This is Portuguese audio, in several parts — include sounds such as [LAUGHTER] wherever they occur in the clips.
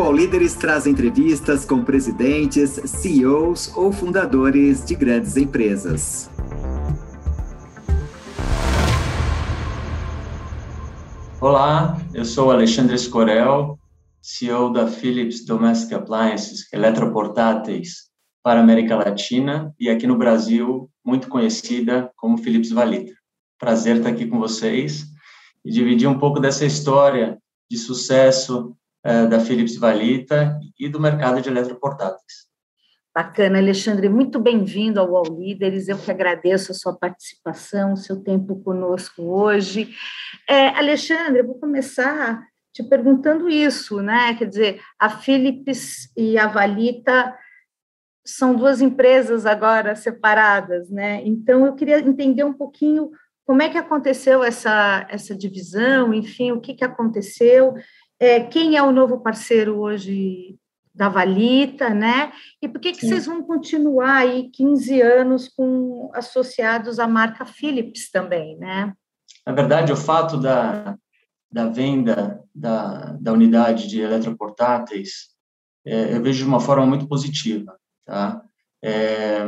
O Líderes traz entrevistas com presidentes, CEOs ou fundadores de grandes empresas. Olá, eu sou Alexandre Escorel, CEO da Philips Domestic Appliances, eletroportáteis para a América Latina e aqui no Brasil, muito conhecida como Philips Valita. Prazer estar aqui com vocês e dividir um pouco dessa história de sucesso da Philips Valita e do mercado de eletroportáteis. Bacana, Alexandre, muito bem-vindo ao All Líderes. Eu que agradeço a sua participação, o seu tempo conosco hoje. É, Alexandre, eu vou começar te perguntando isso, né? Quer dizer, a Philips e a Valita são duas empresas agora separadas, né? Então eu queria entender um pouquinho como é que aconteceu essa, essa divisão, enfim, o que, que aconteceu é, quem é o novo parceiro hoje da Valita, né? E por que, que vocês vão continuar aí 15 anos com associados à marca Philips também, né? Na verdade, o fato da, da venda da, da unidade de eletroportáteis, é, eu vejo de uma forma muito positiva, tá? É,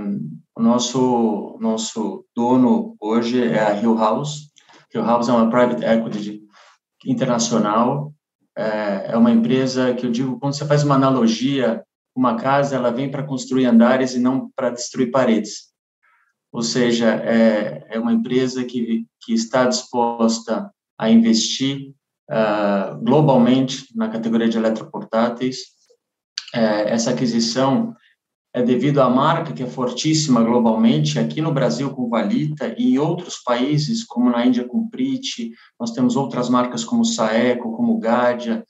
o nosso, nosso dono hoje é a Hill House. Hill House é uma private equity internacional é, é uma empresa que eu digo, quando você faz uma analogia, uma casa ela vem para construir andares e não para destruir paredes. Ou seja, é, é uma empresa que, que está disposta a investir uh, globalmente na categoria de eletroportáteis. É, essa aquisição é devido à marca que é fortíssima globalmente, aqui no Brasil com Valita e em outros países, como na Índia com Priti, nós temos outras marcas como Saeco, como Gadia,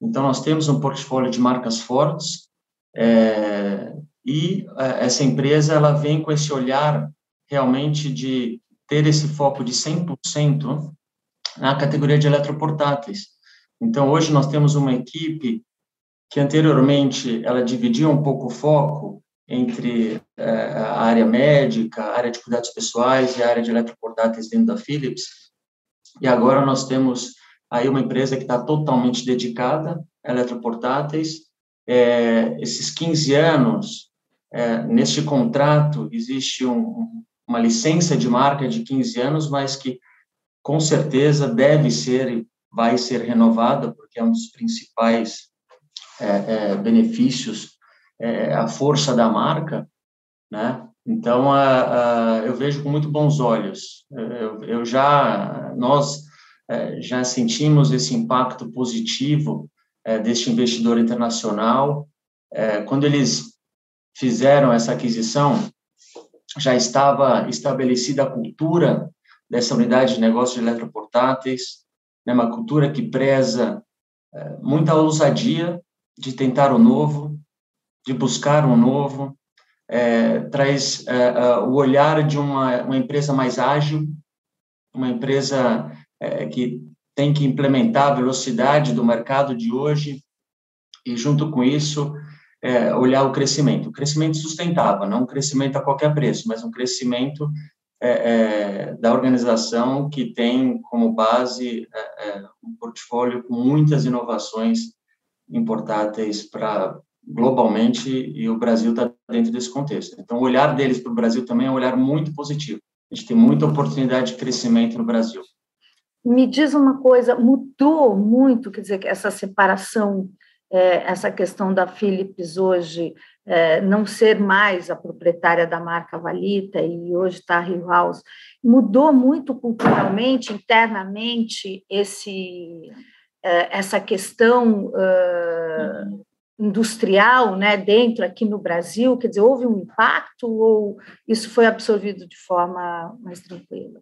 então nós temos um portfólio de marcas fortes, é, e é, essa empresa ela vem com esse olhar realmente de ter esse foco de 100% na categoria de eletroportáteis. Então hoje nós temos uma equipe que anteriormente ela dividia um pouco o foco entre é, a área médica, a área de cuidados pessoais e a área de eletroportáteis dentro da Philips. E agora nós temos aí uma empresa que está totalmente dedicada a eletroportáteis. É, esses 15 anos, é, neste contrato, existe um, uma licença de marca de 15 anos, mas que com certeza deve ser e vai ser renovada, porque é um dos principais é, é, benefícios é, a força da marca, né? Então, a, a, eu vejo com muito bons olhos. Eu, eu já, nós é, já sentimos esse impacto positivo é, deste investidor internacional. É, quando eles fizeram essa aquisição, já estava estabelecida a cultura dessa unidade de negócio de eletroportáteis, né, uma cultura que preza é, muita ousadia de tentar o novo, de buscar um novo, é, traz é, é, o olhar de uma, uma empresa mais ágil, uma empresa é, que tem que implementar a velocidade do mercado de hoje e, junto com isso, é, olhar o crescimento. O crescimento sustentável, não um crescimento a qualquer preço, mas um crescimento é, da organização que tem como base um portfólio com muitas inovações importáteis para globalmente e o Brasil está dentro desse contexto. Então, o olhar deles para o Brasil também é um olhar muito positivo. A gente tem muita oportunidade de crescimento no Brasil. Me diz uma coisa, mudou muito, quer dizer, essa separação, é, essa questão da Philips hoje é, não ser mais a proprietária da marca Valita e hoje está a Rio House, mudou muito culturalmente, internamente, esse, é, essa questão uh, industrial né, dentro aqui no Brasil? Quer dizer, houve um impacto ou isso foi absorvido de forma mais tranquila?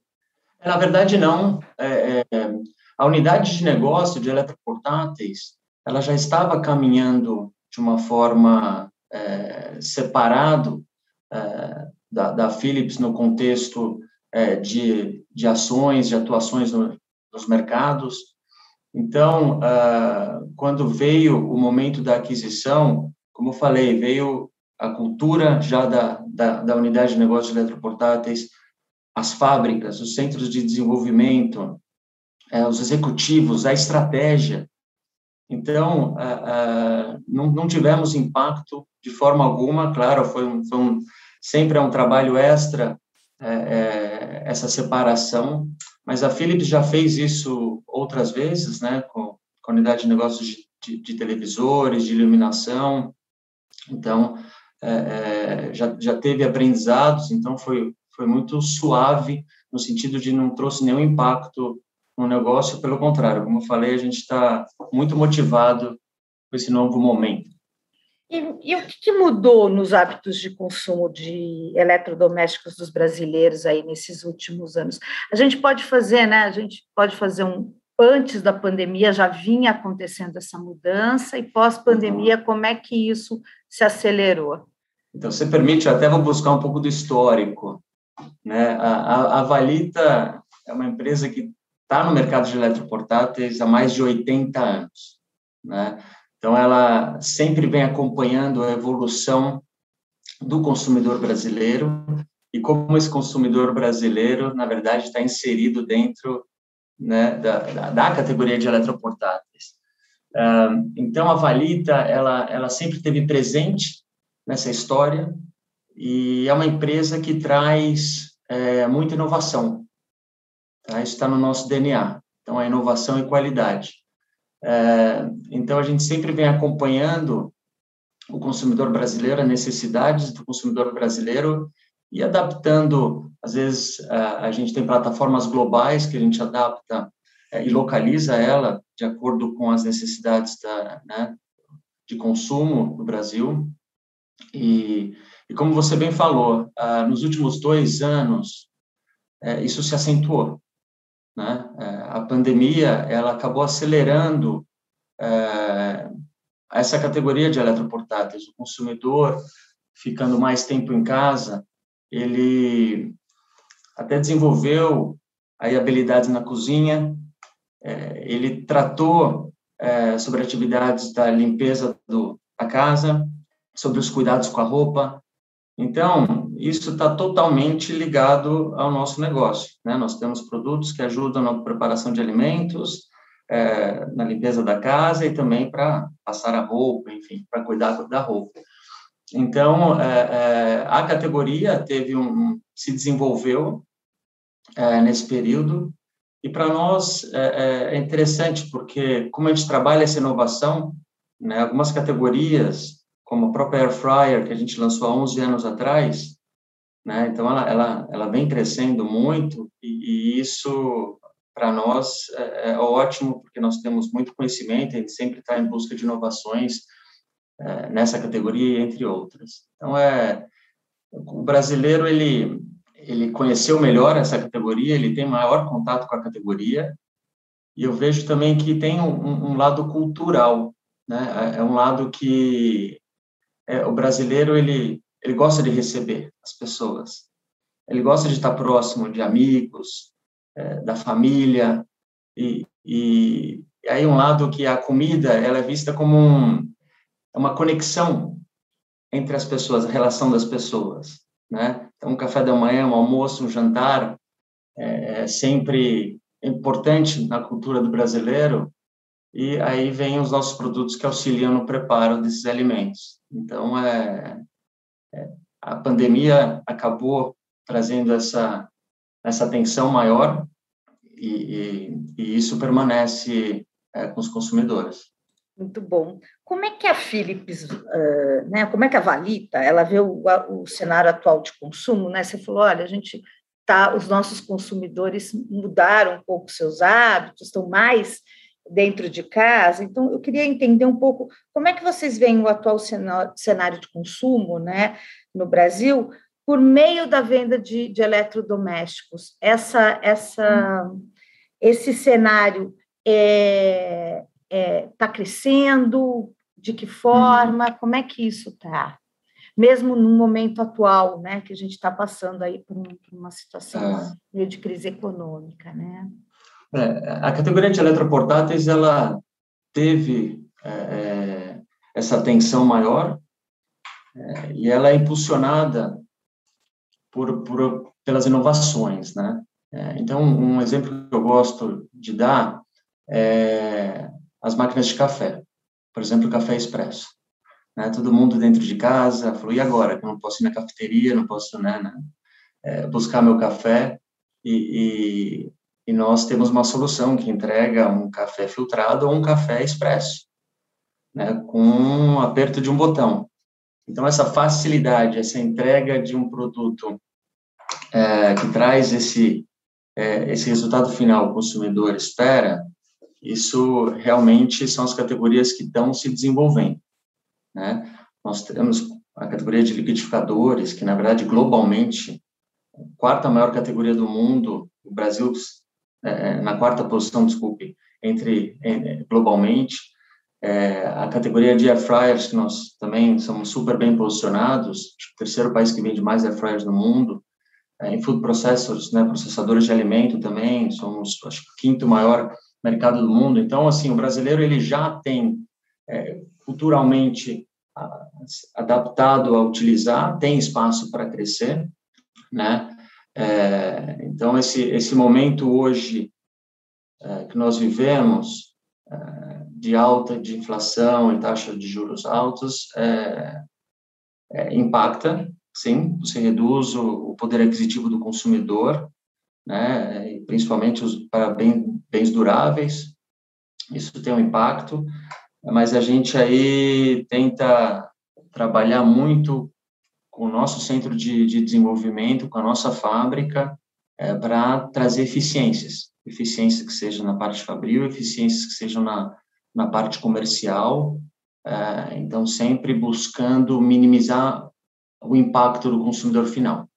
Na verdade, não. É, é, a unidade de negócio de eletroportáteis ela já estava caminhando de uma forma é, separado é, da, da, Philips no contexto é, de, de ações, de atuações no, nos mercados, então, uh, quando veio o momento da aquisição, como eu falei, veio a cultura já da, da, da unidade de negócios de eletroportáteis, as fábricas, os centros de desenvolvimento, eh, os executivos, a estratégia. Então, não, não tivemos impacto de forma alguma, claro, foi um, foi um sempre é um trabalho extra é, é, essa separação, mas a Philips já fez isso outras vezes, né, com, com a unidade de negócios de, de, de televisores, de iluminação, então é, é, já, já teve aprendizados, então foi, foi muito suave, no sentido de não trouxe nenhum impacto no negócio, pelo contrário, como eu falei, a gente está muito motivado com esse novo momento. E, e, o que, mudou nos hábitos de consumo de eletrodomésticos dos brasileiros aí nesses últimos anos? A gente pode fazer, né? A gente pode fazer um antes da pandemia já vinha acontecendo essa mudança e pós-pandemia como é que isso se acelerou? Então, você permite, até vou buscar um pouco do histórico. Né? A, a, a Valita é uma empresa que está no mercado de eletroportáteis há mais de 80 anos. Né? Então, ela sempre vem acompanhando a evolução do consumidor brasileiro e como esse consumidor brasileiro, na verdade, está inserido dentro né, da, da, da, categoria de eletroportáteis. então, a Valita, ela, ela sempre teve presente nessa história e é uma empresa que traz é, muita inovação. Tá? Isso está no nosso DNA. Então, a inovação e qualidade. É, então, a gente sempre vem acompanhando o consumidor brasileiro, as necessidades do consumidor brasileiro e adaptando. Às vezes, a gente tem plataformas globais que a gente adapta é, e localiza ela de acordo com as necessidades da, né, de consumo no Brasil. E, e, como você bem falou, nos últimos dois anos, é, isso se acentuou. Né? É, a pandemia ela acabou acelerando é, essa categoria de eletroportáteis. O consumidor, ficando mais tempo em casa, ele até desenvolveu aí habilidades na cozinha, é, ele tratou é, sobre atividades da limpeza do, da casa, sobre os cuidados com a roupa. Então, isso está totalmente ligado ao nosso negócio. Né? Nós temos produtos que ajudam na preparação de alimentos, é, na limpeza da casa e também para passar a roupa, enfim, para cuidar da roupa. Então, é, é, a categoria teve um, se desenvolveu é, nesse período e para nós é, é, é, interessante porque como a gente trabalha essa inovação, né, algumas categorias como a própria Air Fryer que a gente lançou há 11 anos atrás, né? Então ela, ela, ela vem crescendo muito e, e isso para nós é, é, ótimo porque nós temos muito conhecimento, a gente sempre está em busca de inovações é, nessa categoria entre outras. Então é o brasileiro ele ele conheceu melhor essa categoria, ele tem maior contato com a categoria e eu vejo também que tem um, um lado cultural, né? É, é um lado que é, o brasileiro ele ele gosta de receber as pessoas, ele gosta de estar próximo de amigos, é, da família, e, e, aí um lado que a comida ela é vista como um, é uma conexão entre as pessoas, a relação das pessoas, né? Então, um café da manhã, um almoço, um jantar é, é sempre importante na cultura do brasileiro, e aí vem os nossos produtos que auxiliam no preparo desses alimentos. Então, é, a pandemia acabou trazendo essa, essa tensão maior e, e, e isso permanece é, com os consumidores. Muito bom. Como é que a Philips, uh, né, como é que a Valita, ela vê o, o, cenário atual de consumo, né? Você falou, olha, a gente tá, os nossos consumidores mudaram um pouco seus hábitos, estão mais dentro de casa. Então, eu queria entender um pouco como é que vocês veem o atual cenário de consumo, né, no Brasil, por meio da venda de, de eletrodomésticos. Essa, essa, esse cenário é, é, tá crescendo? De que forma? Uhum. Como é que isso está? Mesmo no momento atual, né, que a gente está passando aí por, um, por uma situação é. meio de crise econômica, né? É, a categoria de eletroportáteis ela teve é, é, essa atenção maior é, e ela é impulsionada por, por pelas inovações, né? É, então, um exemplo que eu gosto de dar é as máquinas de café, por exemplo, o café expresso. Né? Todo mundo dentro de casa falou, e agora? Que eu não posso ir na cafeteria, não posso né, né, é, buscar meu café. E, e, e, nós temos uma solução que entrega um café filtrado ou um café expresso, né, com um aperto de um botão. Então, essa facilidade, essa entrega de um produto é, que traz esse, é, esse resultado final que o consumidor espera, isso realmente são as categorias que estão se desenvolvendo. Né? Nós temos a categoria de liquidificadores, que, na verdade, globalmente, a quarta maior categoria do mundo, o Brasil na quarta posição, desculpe, entre globalmente, é, a categoria de air fryers, que nós também somos super bem posicionados, o terceiro país que vende mais air fryers no mundo, é, em food processors, né, processadores de alimento também, somos, acho que, o quinto maior mercado do mundo. Então, assim, o brasileiro ele já tem é, culturalmente a, adaptado a utilizar, tem espaço para crescer, né? É, então, esse, esse momento hoje é, que nós vivemos, é, de alta de inflação e taxa de juros altos, é, é, impacta, sim, você reduz o, o, poder aquisitivo do consumidor, né, principalmente os, para bem, bens duráveis, isso tem um impacto, mas a gente aí tenta trabalhar muito com o nosso centro de, de desenvolvimento, com a nossa fábrica, é, para trazer eficiências, eficiências que sejam na parte fabril, eficiências que sejam na, na parte comercial, é, então sempre buscando minimizar o impacto do consumidor final,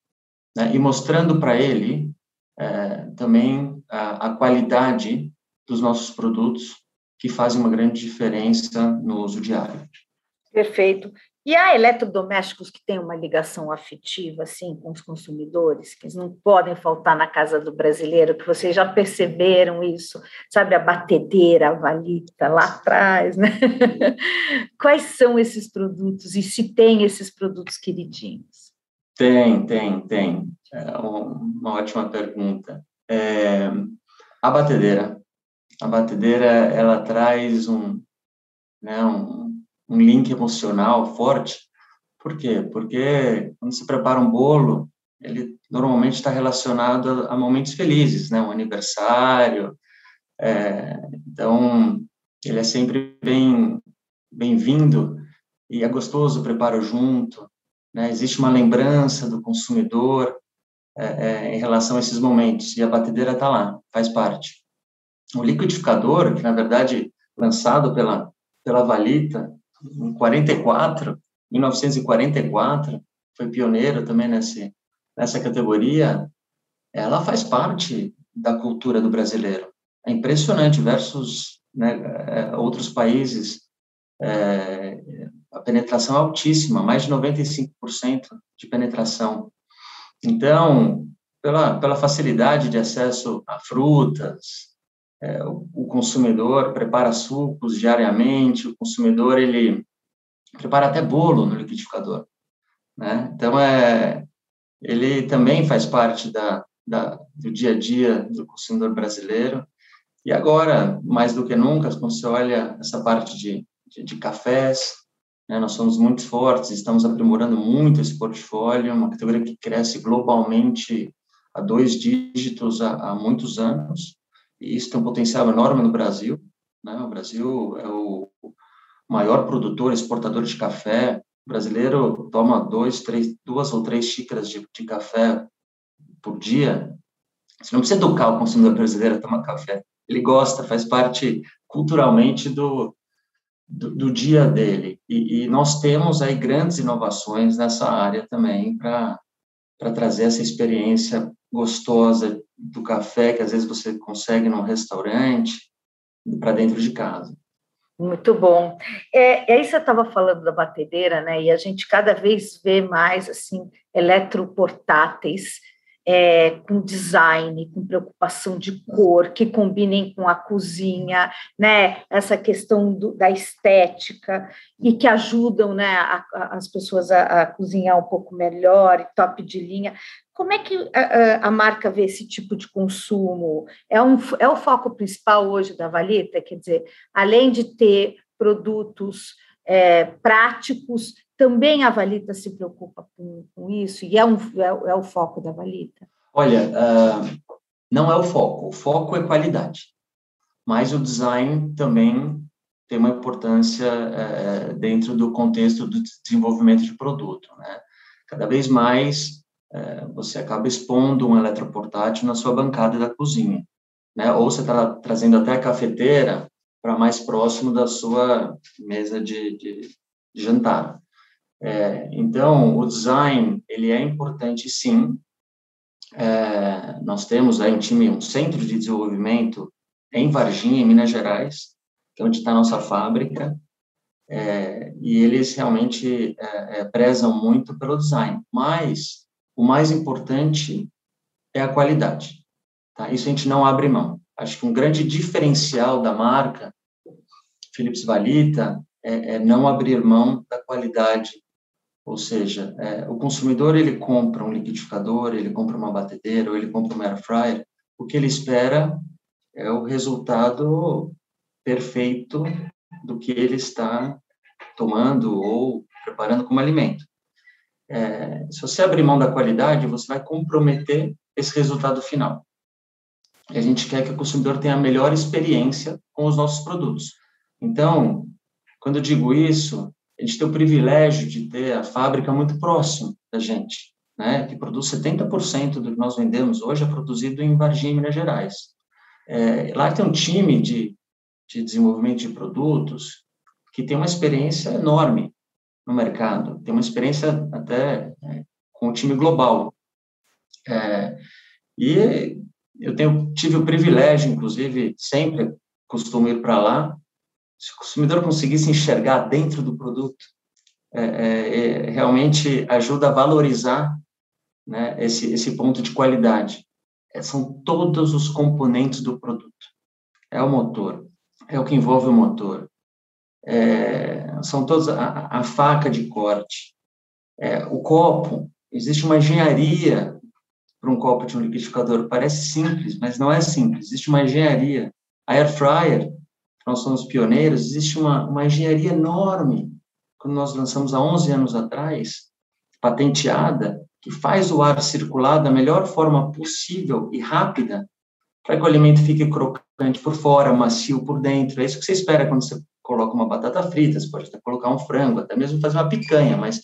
né? e mostrando para ele é, também a, a qualidade dos nossos produtos, que fazem uma grande diferença no uso diário. Perfeito. E há eletrodomésticos que têm uma ligação afetiva, assim, com os consumidores, que não podem faltar na casa do brasileiro, que vocês já perceberam isso, sabe, a batedeira, a valita lá atrás, né? [LAUGHS] Quais são esses produtos e se tem esses produtos queridinhos? Tem, tem, tem. É uma ótima pergunta. É, a batedeira. A batedeira, ela traz um, né, um um link emocional forte. Por quê? Porque quando se prepara um bolo, ele normalmente está relacionado a momentos felizes, né? Um aniversário. É, então, ele é sempre bem bem-vindo e é gostoso o preparo junto. Né? Existe uma lembrança do consumidor é, é, em relação a esses momentos e a batedeira está lá, faz parte. O liquidificador, que na verdade lançado pela pela Valita, em 44, 1944, foi pioneira também nesse, nessa categoria, ela faz parte da cultura do brasileiro. É impressionante versus né, é, outros países, é, a penetração é altíssima, mais de 95% de penetração. Então, pela, pela facilidade de acesso a frutas, é, o, o, consumidor prepara sucos diariamente, o consumidor ele prepara até bolo no liquidificador, né? Então é, ele também faz parte da, da do dia a dia do consumidor brasileiro. E agora, mais do que nunca, quando você olha essa parte de, de, de cafés, né, nós somos muito fortes, estamos aprimorando muito esse portfólio, uma categoria que cresce globalmente a dois dígitos há, há muitos anos e isso tem um potencial enorme no Brasil. Né? O Brasil é o maior produtor, exportador de café. O brasileiro toma dois, três, duas ou três xícaras de, de café por dia. Você não precisa educar o consumidor brasileiro a tomar café. Ele gosta, faz parte culturalmente do, do, do dia dele. E, e, nós temos aí grandes inovações nessa área também para trazer essa experiência gostosa do café que às vezes você consegue num restaurante para dentro de casa. Muito bom. É, aí você estava falando da batedeira, né? E a gente cada vez vê mais assim eletroportáteis é, com design, com preocupação de cor, que combinem com a cozinha, né? Essa questão do, da estética e que ajudam, né, a, a, as pessoas a, a, cozinhar um pouco melhor, e top de linha. Como é que a, marca vê esse tipo de consumo? É, um, é o foco principal hoje da Valita? Quer dizer, além de ter produtos é, práticos, também a Valita se preocupa com, com isso e é, um, é, é, o foco da Valita? Olha, uh, não é o foco, o foco é qualidade, mas o design também tem uma importância uh, dentro do contexto do desenvolvimento de produto. Né? Cada vez mais uh, você acaba expondo um eletroportátil na sua bancada da cozinha, né? ou você está trazendo até a cafeteira para mais próximo da sua mesa de, de, jantar. É, então, o design, ele é importante, sim. É, nós temos aí um time, um centro de desenvolvimento em Varginha, em Minas Gerais, que é onde está a nossa fábrica, é, e eles realmente é, é, prezam muito pelo design. Mas o mais importante é a qualidade. Tá? Isso a gente não abre mão. Acho que um grande diferencial da marca Philips Valita é, é não abrir mão da qualidade ou seja, é, o consumidor ele compra um liquidificador, ele compra uma batedeira, ou ele compra um air fryer, o que ele espera é o resultado perfeito do que ele está tomando ou preparando como alimento. É, se você abrir mão da qualidade, você vai comprometer esse resultado final. A gente quer que o consumidor tenha a melhor experiência com os nossos produtos. Então, quando eu digo isso, a gente tem o privilégio de ter a fábrica muito próximo da gente, né, que produz 70% do que nós vendemos hoje é produzido em Varginha, Minas Gerais. É, lá tem um time de, de desenvolvimento de produtos que tem uma experiência enorme no mercado, tem uma experiência até é, com o time global. É, e eu tenho, tive o privilégio, inclusive, sempre costumo ir para lá, se o consumidor conseguisse enxergar dentro do produto, é, é, é, realmente ajuda a valorizar né, esse, esse ponto de qualidade. É, são todos os componentes do produto. É o motor, é o que envolve o motor, é, são todos a, a, faca de corte, é, o copo. Existe uma engenharia para um copo de um liquidificador. Parece simples, mas não é simples. Existe uma engenharia. A air fryer nós somos pioneiros, existe uma, uma engenharia enorme, quando nós lançamos há 11 anos atrás, patenteada, que faz o ar circular da melhor forma possível e rápida, para que o alimento fique crocante por fora, macio por dentro. É isso que você espera quando você coloca uma batata frita, você pode até colocar um frango, até mesmo fazer uma picanha, mas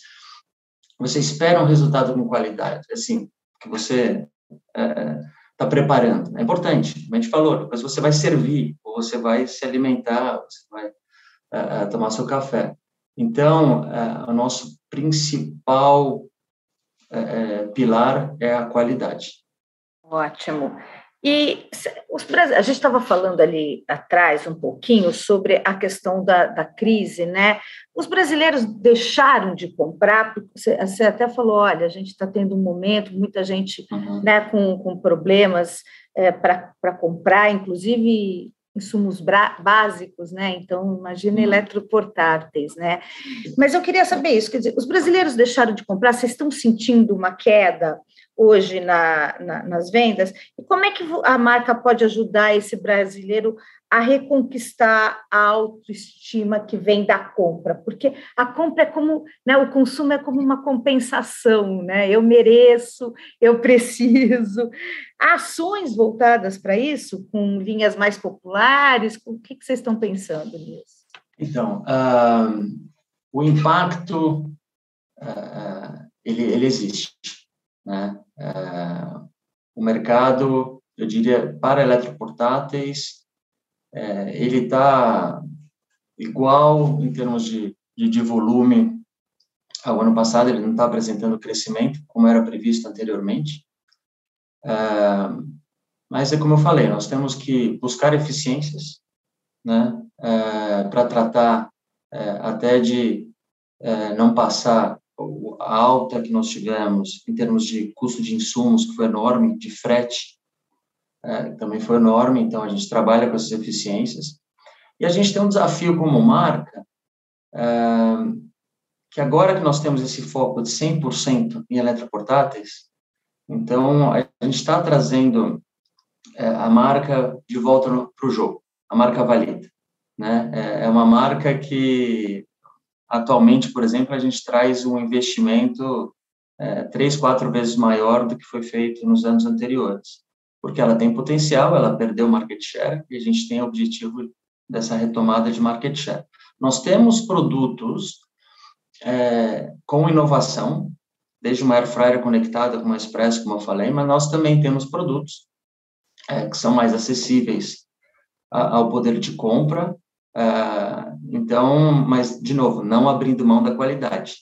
você espera um resultado com qualidade, assim, que você é, está preparando. É importante, como a gente falou, depois você vai servir, você vai se alimentar, você vai uh, tomar seu café. Então, uh, o nosso principal uh, pilar é a qualidade. Ótimo. E os, a gente estava falando ali atrás um pouquinho sobre a questão da, da crise, né? Os brasileiros deixaram de comprar, você, você até falou, olha, a gente está tendo um momento, muita gente uhum. né, com, com problemas é, para comprar, inclusive insumos básicos, né? Então, imagina uhum. eletroportáteis, né? Mas eu queria saber isso, quer dizer, os brasileiros deixaram de comprar, vocês estão sentindo uma queda? hoje na, na, nas vendas, e como é que a marca pode ajudar esse brasileiro a reconquistar a autoestima que vem da compra? Porque a compra é como, né, o consumo é como uma compensação, né? Eu mereço, eu preciso. Ações voltadas para isso, com linhas mais populares? O que, que vocês estão pensando nisso? Então, uh, o impacto, uh, ele, ele existe né? É, o mercado, eu diria, para eletroportáteis, é, ele está igual em termos de, de, de, volume ao ano passado, ele não está apresentando crescimento como era previsto anteriormente. É, mas é como eu falei, nós temos que buscar eficiências, né, é, para tratar é, até de é, não passar a alta que nós tivemos em termos de custo de insumos, que foi enorme, de frete, é, também foi enorme, então a gente trabalha com essas eficiências. E a gente tem um desafio como marca, é, que agora que nós temos esse foco de 100% em eletroportáteis, então a gente está trazendo é, a marca de volta para o jogo, a marca Valida. Né? É, é uma marca que, atualmente, por exemplo, a gente traz um investimento é, três, quatro vezes maior do que foi feito nos anos anteriores, porque ela tem potencial, ela perdeu market share e a gente tem o objetivo dessa retomada de market share. Nós temos produtos é, com inovação, desde uma air fryer conectada com uma express, como eu falei, mas nós também temos produtos é, que são mais acessíveis a, ao poder de compra Uh, então, mas, de novo, não abrindo mão da qualidade.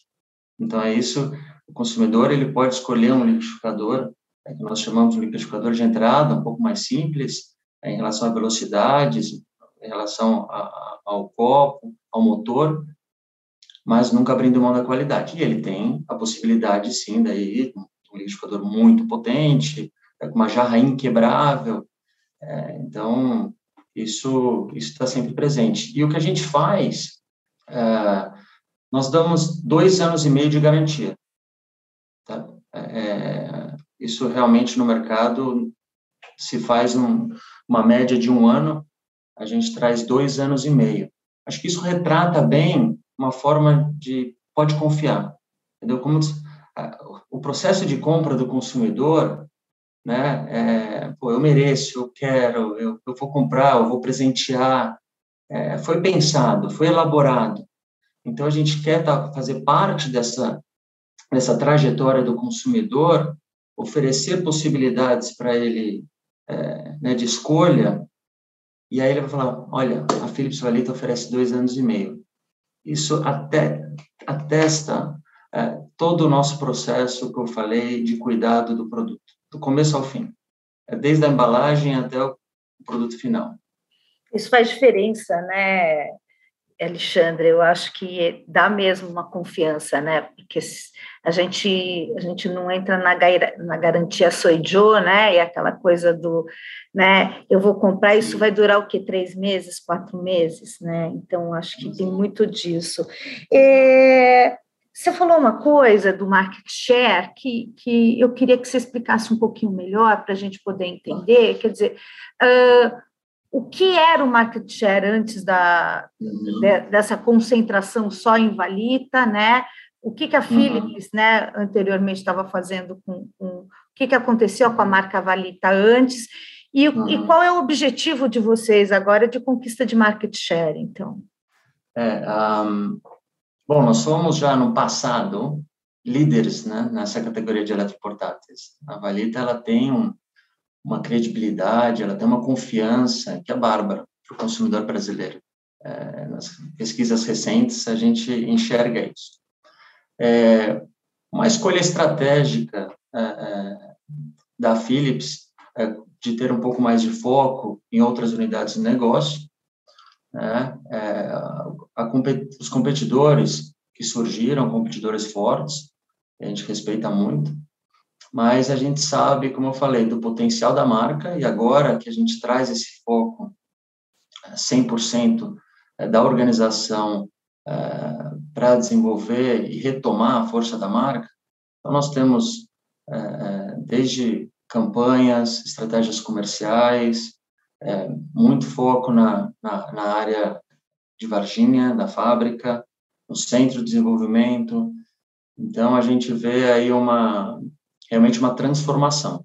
Então, é isso, o consumidor ele pode escolher um liquidificador, é, que nós chamamos de liquidificador de entrada, um pouco mais simples, é, em relação a velocidades, em relação a, a, ao copo, ao motor, mas nunca abrindo mão da qualidade. E ele tem a possibilidade, sim, daí, um liquidificador muito potente, é, com uma jarra inquebrável, é, então, isso está sempre presente. E o que a gente faz, é, nós damos dois anos e meio de garantia. Tá? É, isso realmente no mercado se faz um, uma média de um ano, a gente traz dois anos e meio. Acho que isso retrata bem uma forma de pode confiar, entendeu? Como o processo de compra do consumidor né? É, pô, eu mereço, eu quero, eu, eu vou comprar, eu vou presentear. É, foi pensado, foi elaborado. Então a gente quer tá, fazer parte dessa dessa trajetória do consumidor, oferecer possibilidades para ele é, né, de escolha. E aí ele vai falar, olha, a Philips Valita oferece dois anos e meio. Isso até atesta é, todo o nosso processo que eu falei de cuidado do produto do começo ao fim. É desde a embalagem até o produto final. Isso faz diferença, né, Alexandre? Eu acho que dá mesmo uma confiança, né? Porque a gente a gente não entra na, na garantia soi Joe, né? E aquela coisa do, né? Eu vou comprar, isso vai durar o quê? Três meses, quatro meses, né? Então acho que tem muito disso. É, você falou uma coisa do market share que, que eu queria que você explicasse um pouquinho melhor para a gente poder entender. Quer dizer, uh, o que era o market share antes da, de, dessa concentração só em Valita, né? O que, que a uhum. Philips, uhum. né, anteriormente estava fazendo com, com, o que, que aconteceu com a marca Valita antes e, uhum. e qual é o objetivo de vocês agora de conquista de market share, então? É, um, Bom, nós somos já no passado líderes né, nessa categoria de eletroportáteis. A Valita ela tem um, uma credibilidade, ela tem uma confiança que é bárbara para o consumidor brasileiro. É, nas pesquisas recentes a gente enxerga isso. É, uma escolha estratégica é, é da Philips é, de ter um pouco mais de foco em outras unidades de negócio né? É, a, os competidores que surgiram, competidores fortes, a gente respeita muito, mas a gente sabe, como eu falei, do potencial da marca e agora que a gente traz esse foco 100% é, da organização é, para desenvolver e retomar a força da marca, então nós temos é, desde campanhas, estratégias comerciais, é, muito foco na, na, na, área de Varginha, da fábrica, no centro de desenvolvimento. Então, a gente vê aí uma, realmente uma transformação.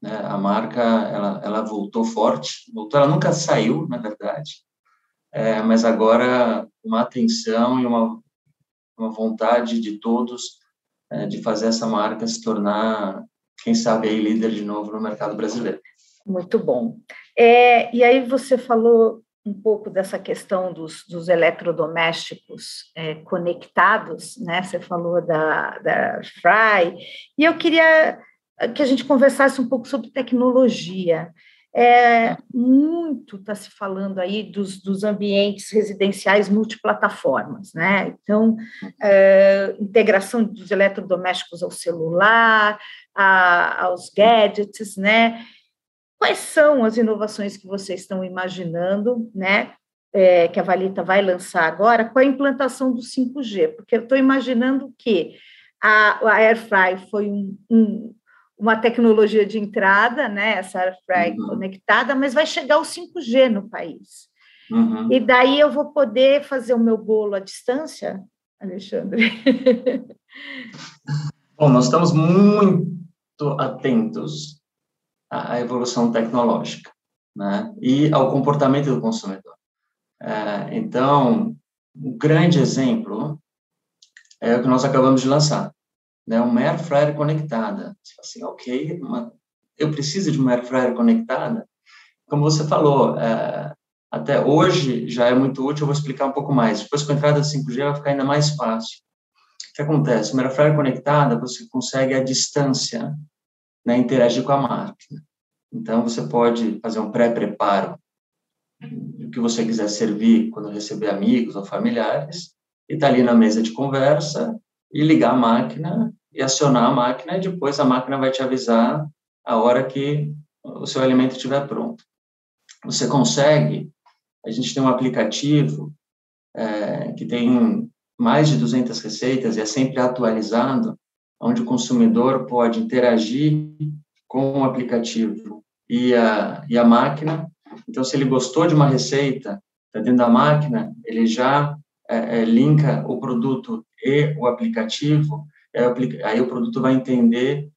Né? A marca, ela, ela voltou forte, voltou, ela nunca saiu, na verdade, é, mas agora uma atenção e uma, uma vontade de todos é, de fazer essa marca se tornar, quem sabe, aí líder de novo no mercado brasileiro. Muito bom. É, e aí você falou um pouco dessa questão dos, dos eletrodomésticos é, conectados, né? Você falou da, da Fry, e eu queria que a gente conversasse um pouco sobre tecnologia. É, muito está se falando aí dos, dos ambientes residenciais multiplataformas, né? Então, é, integração dos eletrodomésticos ao celular, a, aos gadgets, né? Quais são as inovações que vocês estão imaginando, né? É, que a Valita vai lançar agora com a implantação do 5G, porque eu estou imaginando que a, a AirFry foi um, um, uma tecnologia de entrada, né, essa AirFry uhum. conectada, mas vai chegar o 5G no país. Uhum. E daí eu vou poder fazer o meu bolo à distância, Alexandre? [LAUGHS] Bom, nós estamos muito atentos à evolução tecnológica né, e ao comportamento do consumidor. É, então, um grande exemplo é o que nós acabamos de lançar, né, uma air fryer conectada. Assim, ok, uma, eu preciso de uma air fryer conectada? Como você falou, é, até hoje já é muito útil, eu vou explicar um pouco mais. Depois com a entrada do 5G vai ficar ainda mais fácil. O que acontece? Uma air fryer conectada, você consegue à distância né, interagir com a máquina. Então, você pode fazer um pré-preparo do que você quiser servir quando receber amigos ou familiares, e está ali na mesa de conversa, e ligar a máquina e acionar a máquina, e depois a máquina vai te avisar a hora que o seu alimento estiver pronto. Você consegue, a gente tem um aplicativo é, que tem mais de 200 receitas e é sempre atualizado, onde o consumidor pode interagir com o aplicativo e a, e a máquina. Então, se ele gostou de uma receita, está dentro da máquina, ele já é, é, linka o produto e o aplicativo, aí o produto vai entender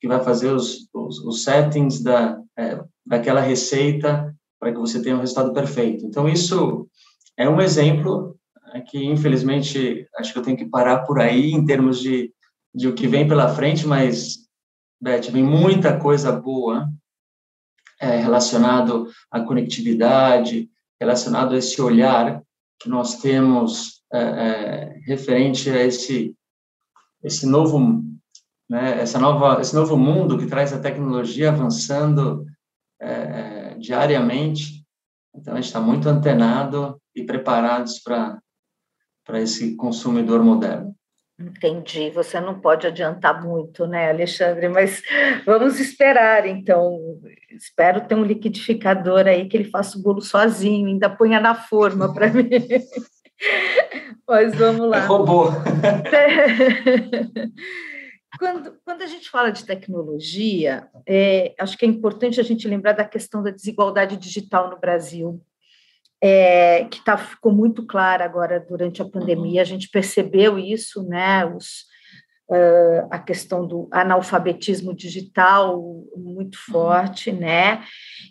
que vai fazer os, os, os settings da, é, daquela receita para que você tenha um resultado perfeito. Então, isso é um exemplo é, que, infelizmente, acho que eu tenho que parar por aí em termos de, de o que vem pela frente, mas, Beth, vem muita coisa boa é, relacionado à conectividade, relacionado a esse olhar que nós temos é, é, referente a esse esse novo né, essa nova esse novo mundo que traz a tecnologia avançando é, é diariamente então a gente está muito antenado e preparados para para esse consumidor moderno Entendi. Você não pode adiantar muito, né, Alexandre? Mas vamos esperar, então. Espero ter um liquidificador aí que ele faça o bolo sozinho, ainda ponha na forma para [LAUGHS] mim. Mas vamos lá. É robô. [LAUGHS] Quando, quando a gente fala de tecnologia, é, acho que é importante a gente lembrar da questão da desigualdade digital no Brasil é, que tá, ficou muito clara agora durante a pandemia, a gente percebeu isso, né, os, uh, a questão do analfabetismo digital muito uhum. forte, né,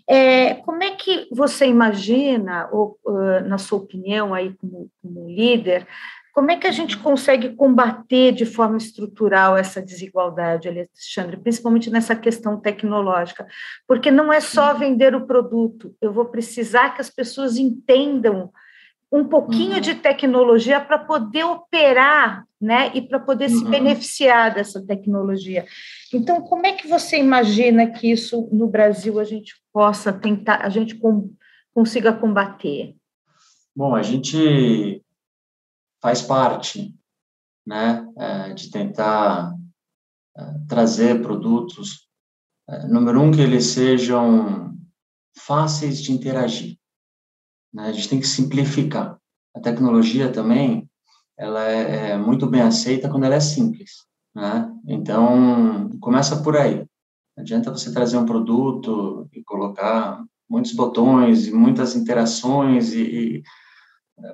é, como é que você imagina, ou, uh, na sua opinião aí como, como líder, como é que a gente consegue combater de forma estrutural essa desigualdade, Alexandre, principalmente nessa questão tecnológica? Porque não é só uhum. vender o produto, eu vou precisar que as pessoas entendam um pouquinho uhum. de tecnologia para poder operar, né, e para poder uhum. se beneficiar dessa tecnologia. Então, como é que você imagina que isso no Brasil a gente possa tentar, a gente com, consiga combater? Bom, a gente faz parte, né, é, de tentar é, trazer produtos, é, número um, que eles sejam fáceis de interagir. Né? A gente tem que simplificar. A tecnologia também, ela é, é muito bem aceita quando ela é simples, né? Então, começa por aí. Não adianta você trazer um produto e colocar muitos botões e muitas interações e, e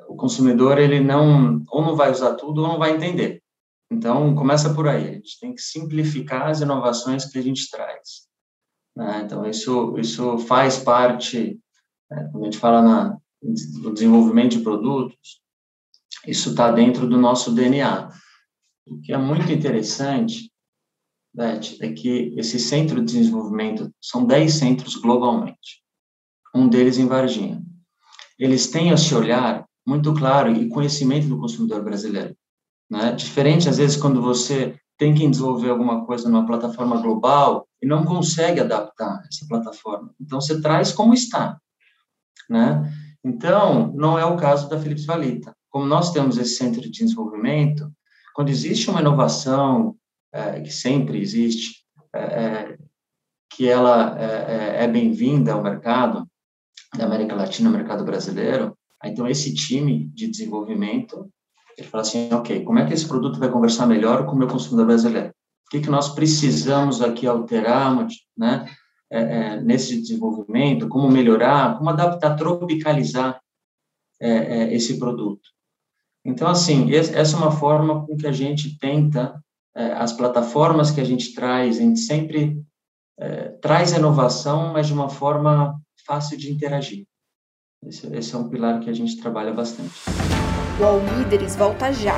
o consumidor ele não ou não vai usar tudo ou não vai entender. Então começa por aí. A gente tem que simplificar as inovações que a gente traz. Né? Então isso isso faz parte né? quando a gente fala na no desenvolvimento de produtos, isso está dentro do nosso DNA. O que é muito interessante, Beth, é que esse centro de desenvolvimento são 10 centros globalmente, um deles em Varginha. Eles têm esse olhar muito claro e conhecimento do consumidor brasileiro. Né? Diferente, às vezes, quando você tem que desenvolver alguma coisa numa plataforma global e não consegue adaptar essa plataforma. Então, você traz como está, né? Então, não é o caso da Philips Valita. Como nós temos esse centro de desenvolvimento, quando existe uma inovação, é, que sempre existe, é, é que ela é, é, é bem-vinda ao mercado da América Latina, ao mercado brasileiro, então esse time de desenvolvimento ele fala assim, ok, como é que esse produto vai conversar melhor com o meu consumidor brasileiro? O que, que nós precisamos aqui alterar, né, é, é, nesse desenvolvimento, como melhorar, como adaptar, tropicalizar é, é esse produto. Então, assim, essa é uma forma com que a gente tenta, é, as plataformas que a gente traz, a gente sempre traz inovação, mas de uma forma fácil de interagir. Esse, esse é um pilar que a gente trabalha bastante. O All volta já.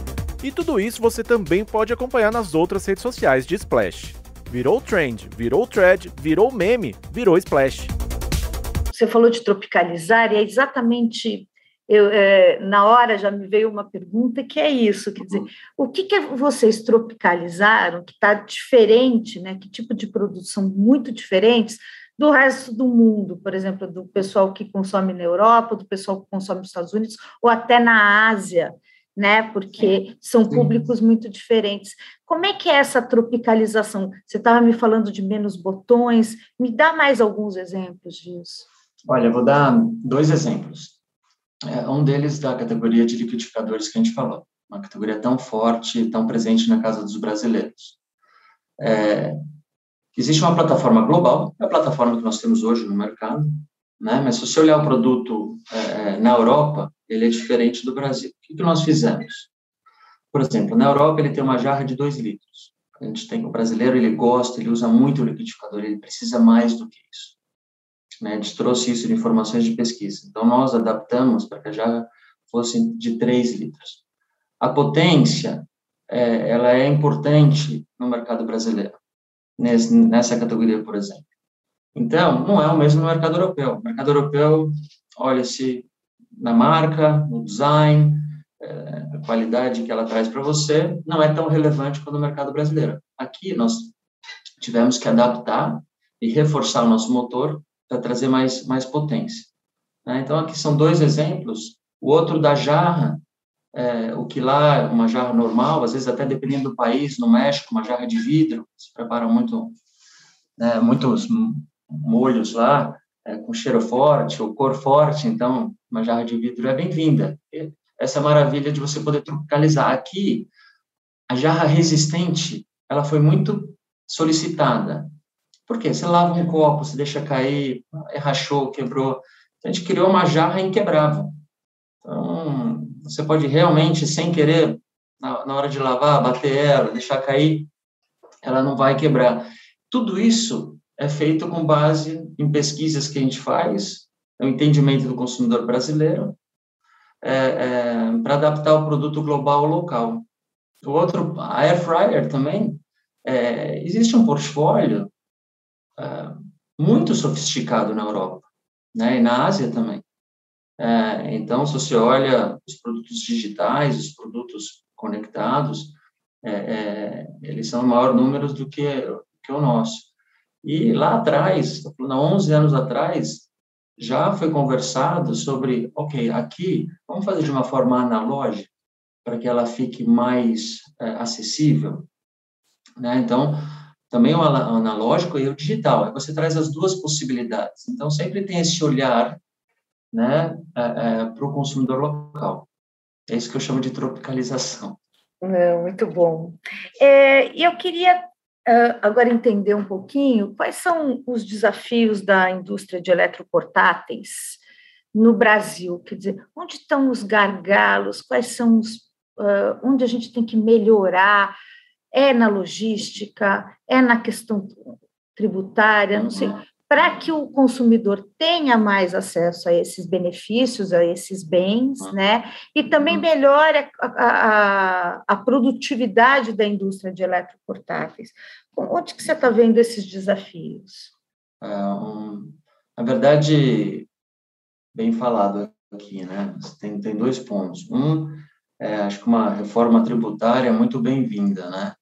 E tudo isso você também pode acompanhar nas outras redes sociais de Splash. Virou trend, virou thread, virou meme, virou Splash. Você falou de tropicalizar e é exatamente eu, é, na hora já me veio uma pergunta que é isso, quer dizer, o que, que vocês tropicalizaram que está diferente, né? Que tipo de produtos são muito diferentes do resto do mundo, por exemplo, do pessoal que consome na Europa, do pessoal que consome nos Estados Unidos, ou até na Ásia, né? Porque são públicos muito diferentes. Como é que é essa tropicalização? Você estava me falando de menos botões, me dá mais alguns exemplos disso. Olha, eu vou dar dois exemplos. É, um deles da categoria de liquidificadores que a gente falou, uma categoria tão forte, tão presente na casa dos brasileiros. É, existe uma plataforma global, é a plataforma que nós temos hoje no mercado, né? Mas se você olhar o produto é, na Europa, ele é diferente do Brasil. O que, nós fizemos? Por exemplo, na Europa ele tem uma jarra de 2 litros. A gente tem o brasileiro, ele gosta, ele usa muito o liquidificador, ele precisa mais do que isso. Né? A gente trouxe isso de informações de pesquisa. Então nós adaptamos para que a jarra fosse de 3 litros. A potência, é, ela é importante no mercado brasileiro, nesse, nessa categoria, por exemplo. Então, não é o mesmo no mercado europeu. No mercado europeu, olha-se na marca, no design, é, a qualidade que ela traz para você não é tão relevante quanto no mercado brasileiro. Aqui nós tivemos que adaptar e reforçar o nosso motor para trazer mais, mais potência. Né? Então, aqui são dois exemplos. O outro da jarra, é, o que lá é uma jarra normal, às vezes até dependendo do país, no México, uma jarra de vidro, se preparam muito, né, muitos molhos lá, é, com cheiro forte ou cor forte, então uma jarra de vidro é bem-vinda. Essa maravilha de você poder tropicalizar. Aqui, a jarra resistente, ela foi muito solicitada. Por quê? Você lava um copo, você deixa cair, rachou, quebrou. A gente criou uma jarra inquebrável. Então, você pode realmente, sem querer, na, na hora de lavar, bater ela, deixar cair, ela não vai quebrar. Tudo isso é feito com base em pesquisas que a gente faz, o entendimento do consumidor brasileiro, é, é, para adaptar o produto global ao local. O outro, a air fryer também, é, existe um portfólio é, muito sofisticado na Europa, né, e na Ásia também. É, então, se você olha os produtos digitais, os produtos conectados, é, eles são maior números do que, que o nosso. E lá atrás, estou falando há 11 anos atrás, já foi conversado sobre, ok, aqui, vamos fazer de uma forma analógica, para que ela fique mais é, acessível. Né? Então, também o analógico e o digital. Aí você traz as duas possibilidades. Então, sempre tem esse olhar né, é, é, para o consumidor local. É isso que eu chamo de tropicalização. muito bom. É, eu queria agora entender um pouquinho quais são os desafios da indústria de eletroportáteis no Brasil. Quer dizer, onde estão os gargalos? Quais são os. Uh, onde a gente tem que melhorar? É na logística? É na questão tributária? Não sei para que o consumidor tenha mais acesso a esses benefícios, a esses bens, uhum. né? E também uhum. melhore a, a, a produtividade da indústria de eletroportáteis. Onde que você está vendo esses desafios? É, um, na verdade, bem falado aqui, né? Tem, tem dois pontos. Um, é, acho que uma reforma tributária muito bem-vinda, né?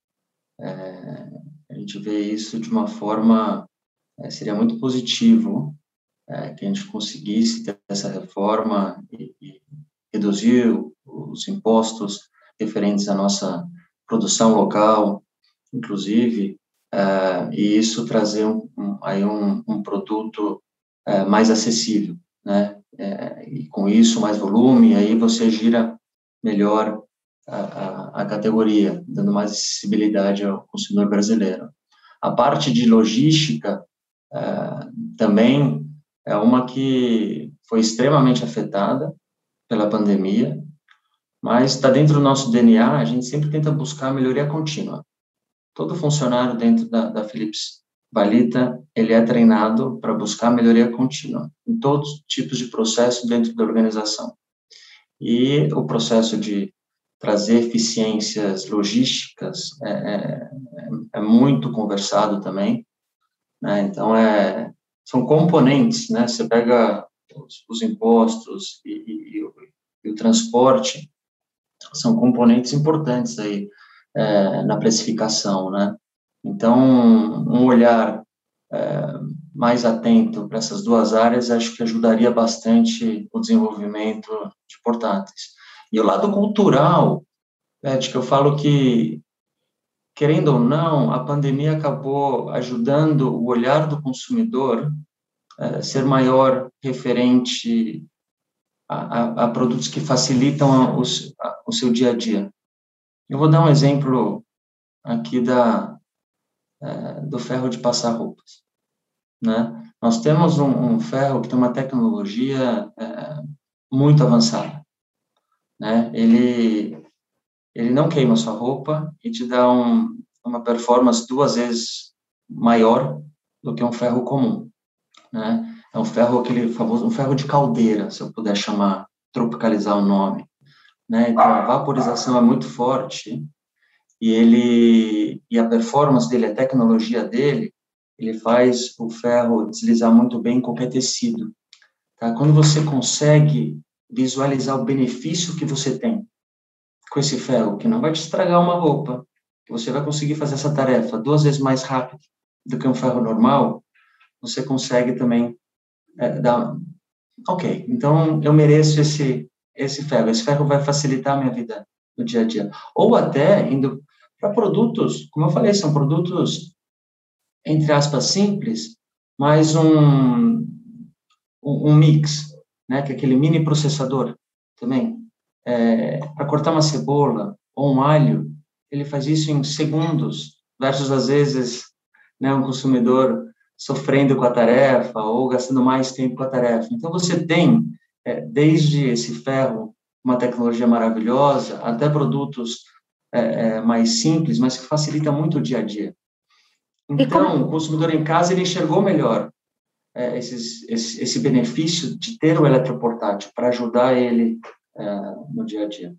É, a gente vê isso de uma forma é, seria muito positivo é, que a gente conseguisse ter essa reforma e, e reduzir os impostos referentes à nossa produção local, inclusive, é, e isso trazer um, um aí um, um produto é, mais acessível, né? É, e com isso mais volume, aí você gira melhor a, a, a, categoria, dando mais acessibilidade ao consumidor brasileiro. A parte de logística uh, também é uma que foi extremamente afetada pela pandemia, mas está dentro do nosso DNA, a gente sempre tenta buscar melhoria contínua. Todo funcionário dentro da, da Philips Valita, ele é treinado para buscar melhoria contínua em todos os tipos de processo dentro da organização. E o processo de trazer eficiências logísticas é, é, é muito conversado também, né? Então, é, são componentes, né? Você pega os, os impostos e, e, e, o, e, o, transporte, são componentes importantes aí é, na precificação, né? Então, um olhar é, mais atento para essas duas áreas, acho que ajudaria bastante o desenvolvimento de portáteis. E o lado cultural, Beth, que eu falo que querendo ou não, a pandemia acabou ajudando o olhar do consumidor a eh, ser maior referente a, a, a produtos que facilitam o seu dia a dia. Eu vou dar um exemplo aqui da, é, do ferro de passar roupas. Né? Nós temos um, um ferro que tem uma tecnologia é, muito avançada. Né? Ele ele não queima sua roupa e te dá um, uma performance duas vezes maior do que um ferro comum, né? É um ferro aquele famoso, um ferro de caldeira, se eu puder chamar, tropicalizar o nome, né? Então a vaporização é muito forte e ele e a performance dele, a tecnologia dele, ele faz o ferro deslizar muito bem em qualquer tecido. Tá? Quando você consegue visualizar o benefício que você tem com esse ferro, que não vai te estragar uma roupa, que você vai conseguir fazer essa tarefa duas vezes mais rápido do que um ferro normal, você consegue também é, dar. Ok, então eu mereço esse esse ferro. Esse ferro vai facilitar a minha vida no dia a dia. Ou até indo para produtos, como eu falei, são produtos entre aspas simples, mas um um, um mix, né, que é aquele mini processador também é, para cortar uma cebola ou um alho, ele faz isso em segundos, versus às vezes né, um consumidor sofrendo com a tarefa ou gastando mais tempo com a tarefa. Então você tem é, desde esse ferro uma tecnologia maravilhosa até produtos é, é mais simples, mas que facilita muito o dia a dia. Então, o consumidor em casa ele enxergou melhor é, esses, esse, esse benefício de ter o eletroportátil para ajudar ele é, no dia a dia.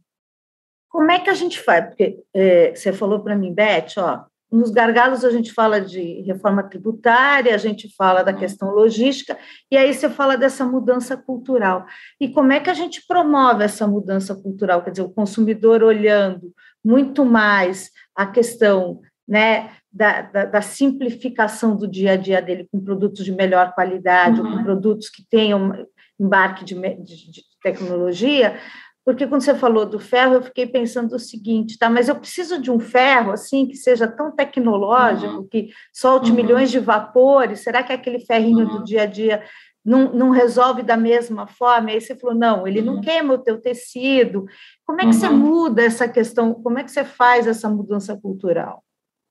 Como é que a gente faz? Porque é, você falou para mim, Beth, ó, nos gargalos a gente fala de reforma tributária, a gente fala da uhum. questão logística, e aí você fala dessa mudança cultural. E como é que a gente promove essa mudança cultural? Quer dizer, o consumidor olhando muito mais a questão né, da, da, da simplificação do dia a dia dele com produtos de melhor qualidade, uhum. ou com produtos que tenham embarque de, de, de tecnologia, porque quando você falou do ferro, eu fiquei pensando o seguinte, tá? Mas eu preciso de um ferro assim que seja tão tecnológico, uhum. que solte uhum. milhões de vapores. Será que aquele ferrinho uhum. do dia a dia não, não, resolve da mesma forma? Aí você falou, não, ele não uhum. queima o teu tecido. Como é que você uhum. muda essa questão? Como é que você faz essa mudança cultural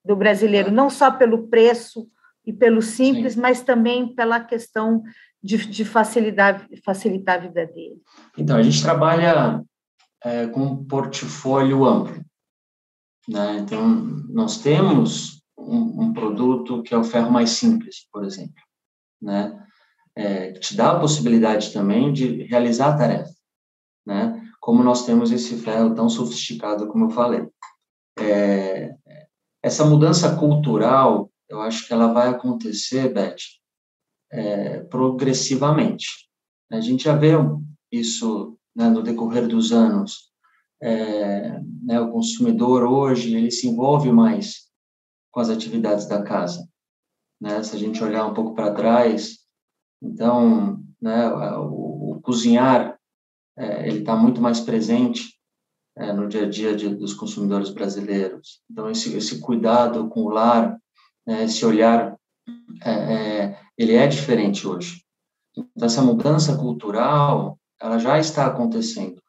do brasileiro? Não só pelo preço e pelo simples, Sim. mas também pela questão de, de facilitar, facilitar a vida dele. Então, a gente trabalha é, com um portfólio amplo. Né? Então, nós temos um, um, produto que é o ferro mais simples, por exemplo, né? É, que te dá a possibilidade também de realizar a tarefa, né? Como nós temos esse ferro tão sofisticado, como eu falei. É, essa mudança cultural, eu acho que ela vai acontecer, Beth, é, progressivamente. A gente já vê isso né, no decorrer dos anos. É, né, o consumidor hoje ele se envolve mais com as atividades da casa. Né? Se a gente olhar um pouco para trás, então né, o, o cozinhar é, ele está muito mais presente é, no dia a dia de, dos consumidores brasileiros. Então esse, esse cuidado com o lar, né, esse olhar, é, é, ele é diferente hoje. Então essa mudança cultural ela já está acontecendo.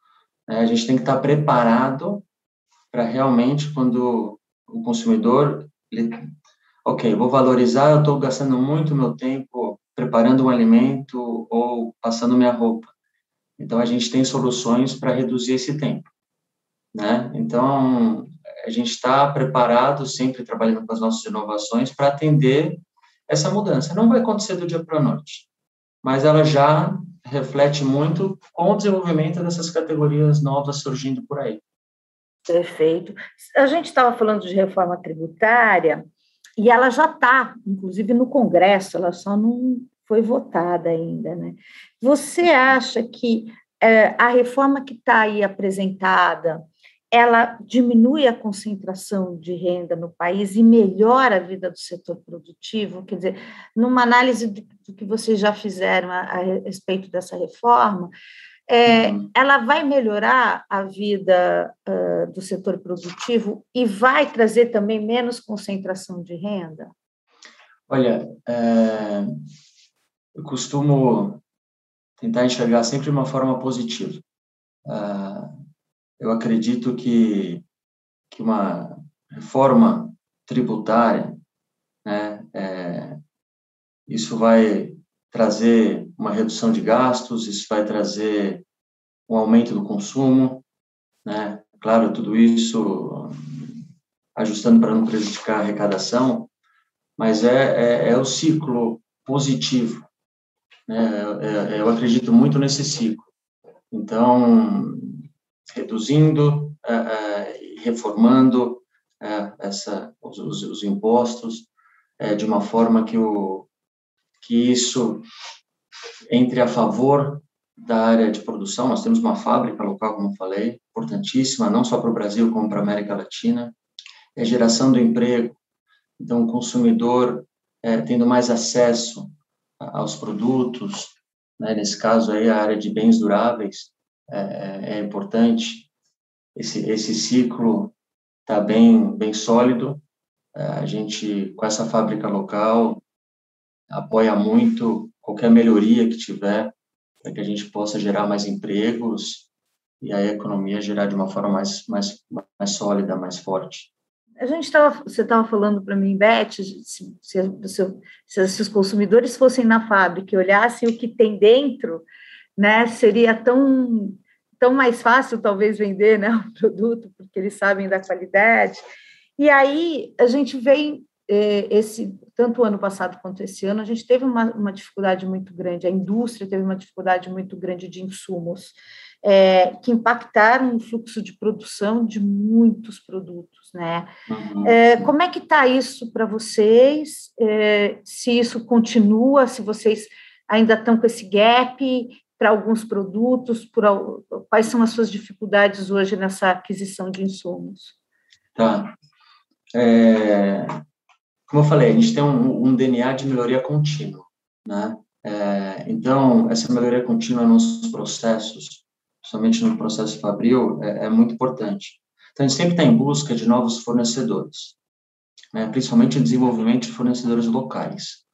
Né? A gente tem que estar preparado para realmente, quando o consumidor, ele, ok, vou valorizar, eu estou gastando muito meu tempo preparando um alimento ou passando minha roupa. Então, a gente tem soluções para reduzir esse tempo. Né? Então, a gente está preparado, sempre trabalhando com as nossas inovações, para atender essa mudança. Não vai acontecer do dia para a noite, mas ela já reflete muito com o desenvolvimento dessas categorias novas surgindo por aí. Perfeito. A gente estava falando de reforma tributária e ela já está, inclusive no Congresso, ela só não foi votada ainda, né? Você acha que é, a reforma que está aí apresentada, ela diminui a concentração de renda no país e melhora a vida do setor produtivo? Quer dizer, numa análise do, que vocês já fizeram a, a respeito dessa reforma, é, uhum. ela vai melhorar a vida uh, do setor produtivo e vai trazer também menos concentração de renda? Olha, é, eu costumo tentar enxergar sempre de uma forma positiva. Uh, eu acredito que, que uma reforma tributária, né, é, isso vai trazer uma redução de gastos, isso vai trazer um aumento do consumo, né? Claro, tudo isso ajustando para não prejudicar a arrecadação, mas é, é, é o ciclo positivo. Né? É, é eu acredito muito nesse ciclo. Então, reduzindo, uh, uh, reformando uh, essa, os, os, impostos de uma forma que, o, que isso entre a favor da área de produção. Nós temos uma fábrica local, como falei, importantíssima, não só para o Brasil, como para a América Latina. É geração do emprego, então o consumidor é, tendo mais acesso aos produtos, né, nesse caso aí a área de bens duráveis, é, é importante. Esse, esse ciclo está bem, bem sólido. É, a gente, com essa fábrica local, apoia muito qualquer melhoria que tiver para que a gente possa gerar mais empregos e a economia gerar de uma forma mais, mais, mais sólida, mais forte. A gente estava, você estava falando para mim, Beth, se, se, se, se, os consumidores fossem na fábrica e olhassem o que tem dentro, né, seria tão tão mais fácil talvez vender né, [LAUGHS] o produto, porque eles sabem da qualidade. E aí a gente vem, eh, esse, tanto o ano passado quanto esse ano, a gente teve uma, uma dificuldade muito grande, a indústria teve uma dificuldade muito grande de insumos, é, que impactaram o fluxo de produção de muitos produtos, né? Uhum. É, como é que está isso para vocês? É, se isso continua, se vocês ainda estão com esse gap para alguns produtos? Por, quais são as suas dificuldades hoje nessa aquisição de insumos? Tá. É, como eu falei, a gente tem um, um DNA de melhoria contínua, né? É, então, essa melhoria contínua nos processos principalmente no processo fabril, é, é muito importante. Então, a gente sempre está em busca de novos fornecedores, né, principalmente desenvolvimento de fornecedores locais.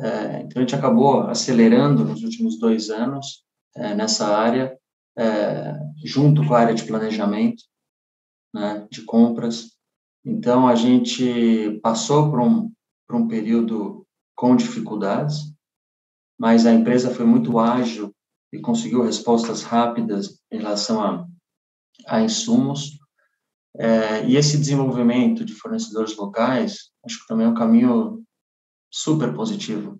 É, então, a gente acabou acelerando nos últimos dois anos é, nessa área, é, junto com a área de planejamento, né, de compras. Então, a gente passou por um, por um período com dificuldades, mas a empresa foi muito ágil e conseguiu respostas rápidas em relação a, a insumos. É, e esse desenvolvimento de fornecedores locais, acho que também é um caminho super positivo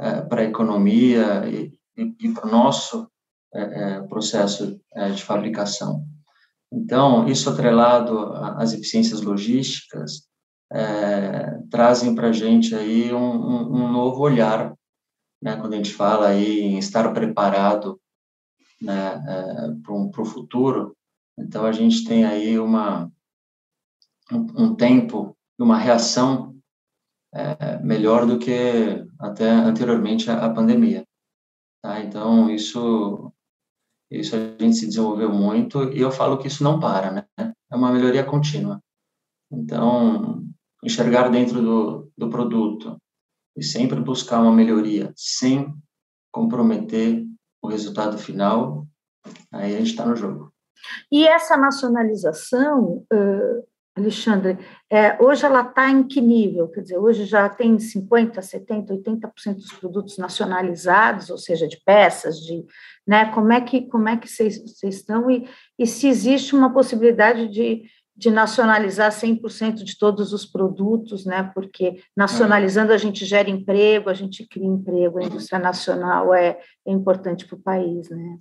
é, para a economia e, e, e para o nosso é, é processo é, de fabricação. Então, isso atrelado às eficiências logísticas, é, trazem para a gente aí um, um, um, novo olhar, né, quando a gente fala aí em estar preparado né, para o futuro, então a gente tem aí uma, um, um tempo, uma reação é, melhor do que até anteriormente a pandemia. Tá? Então, isso isso a gente se desenvolveu muito e eu falo que isso não para, né? É uma melhoria contínua. Então, enxergar dentro do, do produto e sempre buscar uma melhoria sem comprometer o resultado final, aí a gente está no jogo. E essa nacionalização, Alexandre, é, hoje ela está em que nível? Quer dizer, hoje já tem 50%, 70%, 80% dos produtos nacionalizados, ou seja, de peças, de, né, como é que como é que vocês estão e, e se existe uma possibilidade de, de nacionalizar 100% de todos os produtos, né, porque nacionalizando a gente gera emprego, a gente cria emprego, a indústria nacional é, é importante para o país, né?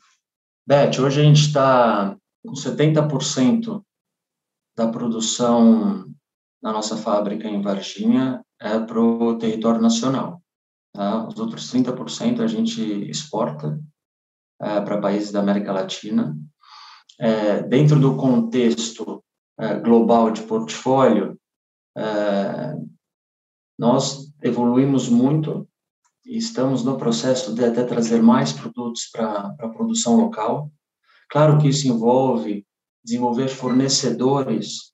Beth, hoje a gente está com 70% da produção na nossa fábrica em Varginha é para o território nacional. Tá? Os outros 30% a gente exporta é, para países da América Latina. É, dentro do contexto é, global de portfólio, é, nós evoluímos muito e estamos no processo de até trazer mais produtos para a produção local. Claro que isso envolve desenvolver fornecedores,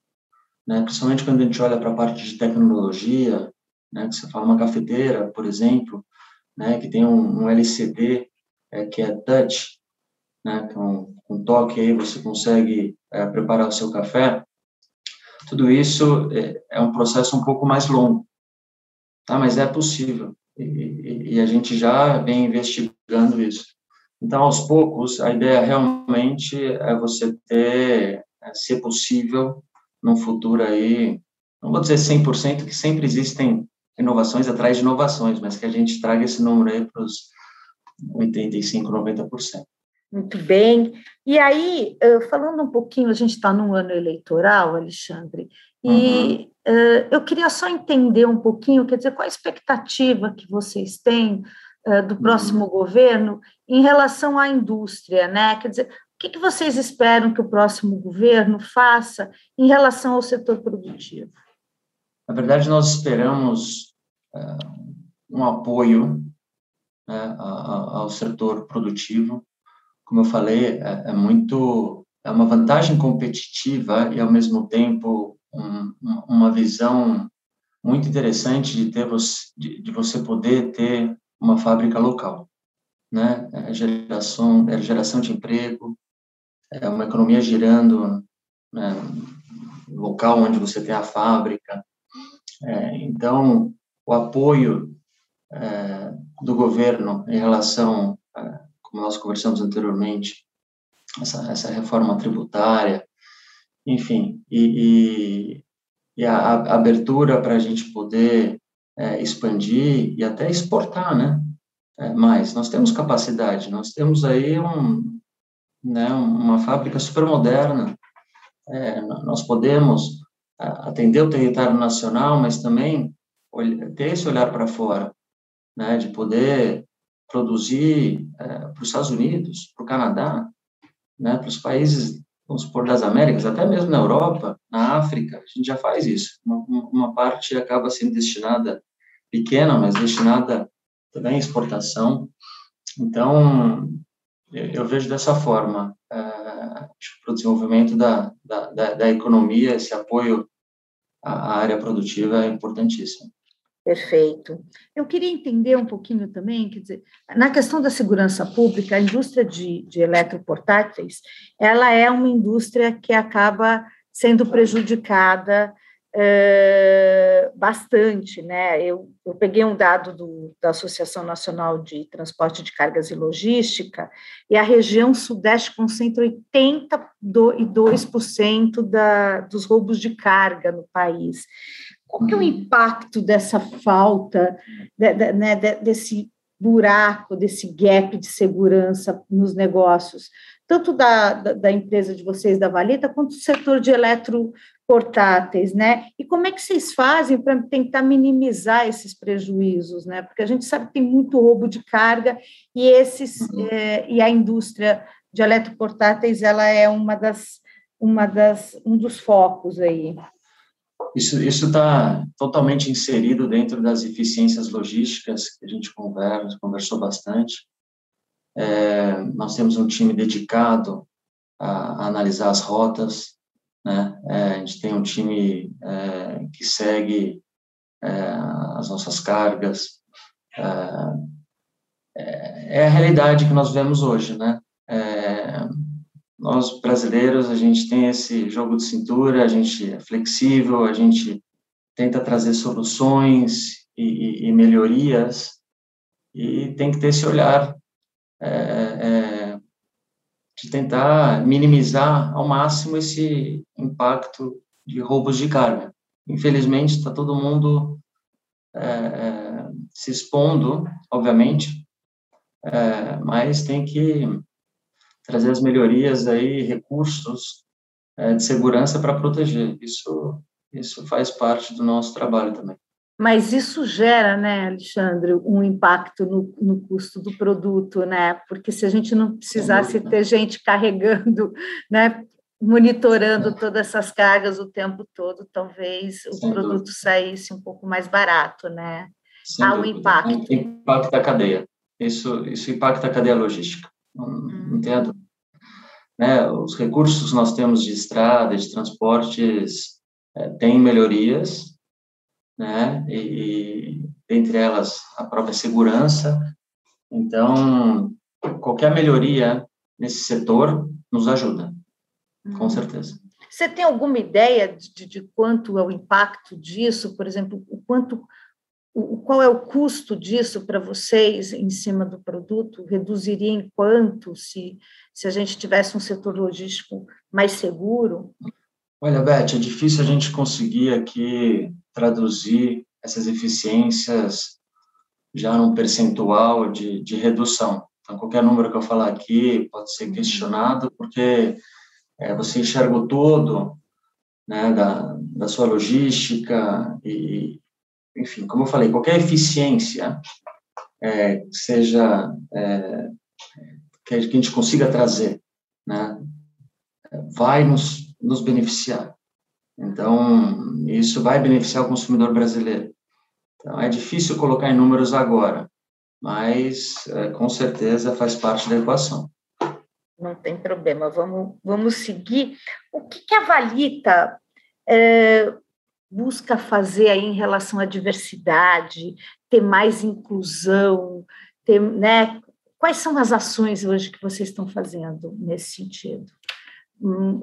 né, principalmente quando a gente olha para a parte de tecnologia, né, que você fala uma cafeteira, por exemplo, né, que tem um, um LCD é, que é touch, né, com é um toque aí você consegue é, preparar o seu café. Tudo isso é, é, um processo um pouco mais longo, tá? Mas é possível e, e, e a gente já vem investigando isso. Então, aos poucos, a ideia realmente é você ter, é, se possível, no futuro aí, não vou dizer 100%, que sempre existem inovações atrás de inovações, mas que a gente traga esse número aí para os 85%, 90%. Muito bem. E aí, falando um pouquinho, a gente está num ano eleitoral, Alexandre, e uhum. eu queria só entender um pouquinho, quer dizer, qual a expectativa que vocês têm do uhum. próximo governo em relação à indústria, né? Quer dizer, o que, que vocês esperam que o próximo governo faça em relação ao setor produtivo? Na verdade, nós esperamos uh, um apoio né, ao setor produtivo. Como eu falei, é, é, muito é uma vantagem competitiva e ao mesmo tempo um, uma visão muito interessante de ter de, de você poder ter uma fábrica local, né? É geração, é geração de emprego, é uma economia girando, né? local onde você tem a fábrica. É, então, o apoio é, do governo em relação, a, como nós conversamos anteriormente, essa, essa reforma tributária, enfim, e, e, e a, a abertura para a gente poder é, expandir e até exportar, né? É, mais. Nós temos capacidade, nós temos aí um, né, uma fábrica super moderna. É, nós podemos atender o território nacional, mas também ter esse olhar para fora, né, de poder produzir é, para os Estados Unidos, para o Canadá, né, para os países, vamos supor, das Américas, até mesmo na Europa, na África, a gente já faz isso. Uma, uma parte acaba sendo destinada pequena, mas destinada também à exportação. Então, eu vejo dessa forma. Para o desenvolvimento da, da, da, da, economia, esse apoio à área produtiva é importantíssimo. Perfeito. Eu queria entender um pouquinho também, quer dizer, na questão da segurança pública, a indústria de, de eletroportáteis, ela é uma indústria que acaba sendo prejudicada é, bastante, né? Eu, eu peguei um dado do, da Associação Nacional de Transporte de Cargas e Logística, e a região Sudeste concentra 82% da, dos roubos de carga no país. Qual que é o impacto dessa falta, de, de, né, desse buraco, desse gap de segurança nos negócios, tanto da, da, da, empresa de vocês, da Valita, quanto do setor de eletroportáteis, né? E como é que vocês fazem para tentar minimizar esses prejuízos, né? Porque a gente sabe que tem muito roubo de carga e esses uhum. é, e a indústria de eletroportáteis ela é uma das uma das um dos focos aí. Isso está totalmente inserido dentro das eficiências logísticas que a gente conversa, conversou bastante. É, nós temos um time dedicado a, a analisar as rotas, né? É, a gente tem um time é, que segue é, as nossas cargas. É, é, é a realidade que nós vemos hoje, né? nós brasileiros a gente tem esse jogo de cintura, a gente é flexível, a gente tenta trazer soluções e, e, e melhorias e tem que ter esse olhar é, é, de tentar minimizar ao máximo esse impacto de roubos de carga. Infelizmente está todo mundo é, é, se expondo, obviamente, é, mas tem que trazer as melhorias aí, recursos é, de segurança para proteger. Isso, isso faz parte do nosso trabalho também. Mas isso gera, né, Alexandre, um impacto no, no custo do produto, né? Porque se a gente não precisasse ter gente carregando, né, monitorando todas essas cargas o tempo todo, talvez o Sem produto dúvida. saísse um pouco mais barato, né? Sem Há um impacto. Impacta a cadeia. Isso, isso impacta a cadeia logística. Hum. Entendo. Né, os recursos que nós temos de estrada, de transportes, é, têm melhorias, né, e, e entre elas a própria segurança. Então, qualquer melhoria nesse setor nos ajuda, com hum. certeza. Você tem alguma ideia de, de, quanto é o impacto disso? Por exemplo, o quanto o, qual é o custo disso para vocês em cima do produto? Reduziria em quanto se, se a gente tivesse um setor logístico mais seguro? Olha, Beth, é difícil a gente conseguir aqui traduzir essas eficiências já num percentual de, de redução. Então, qualquer número que eu falar aqui pode ser questionado, porque é, você enxerga o todo né, da, da sua logística e, enfim, como eu falei, qualquer eficiência é, seja é, que a gente consiga trazer, né, vai nos, nos beneficiar. Então, isso vai beneficiar o consumidor brasileiro. Então, é difícil colocar em números agora, mas é, com certeza faz parte da equação. Não tem problema, vamos, vamos seguir. O que, que a Valita é, busca fazer aí em relação à diversidade, ter mais inclusão, ter, né? Quais são as ações hoje que vocês estão fazendo nesse sentido? Hum,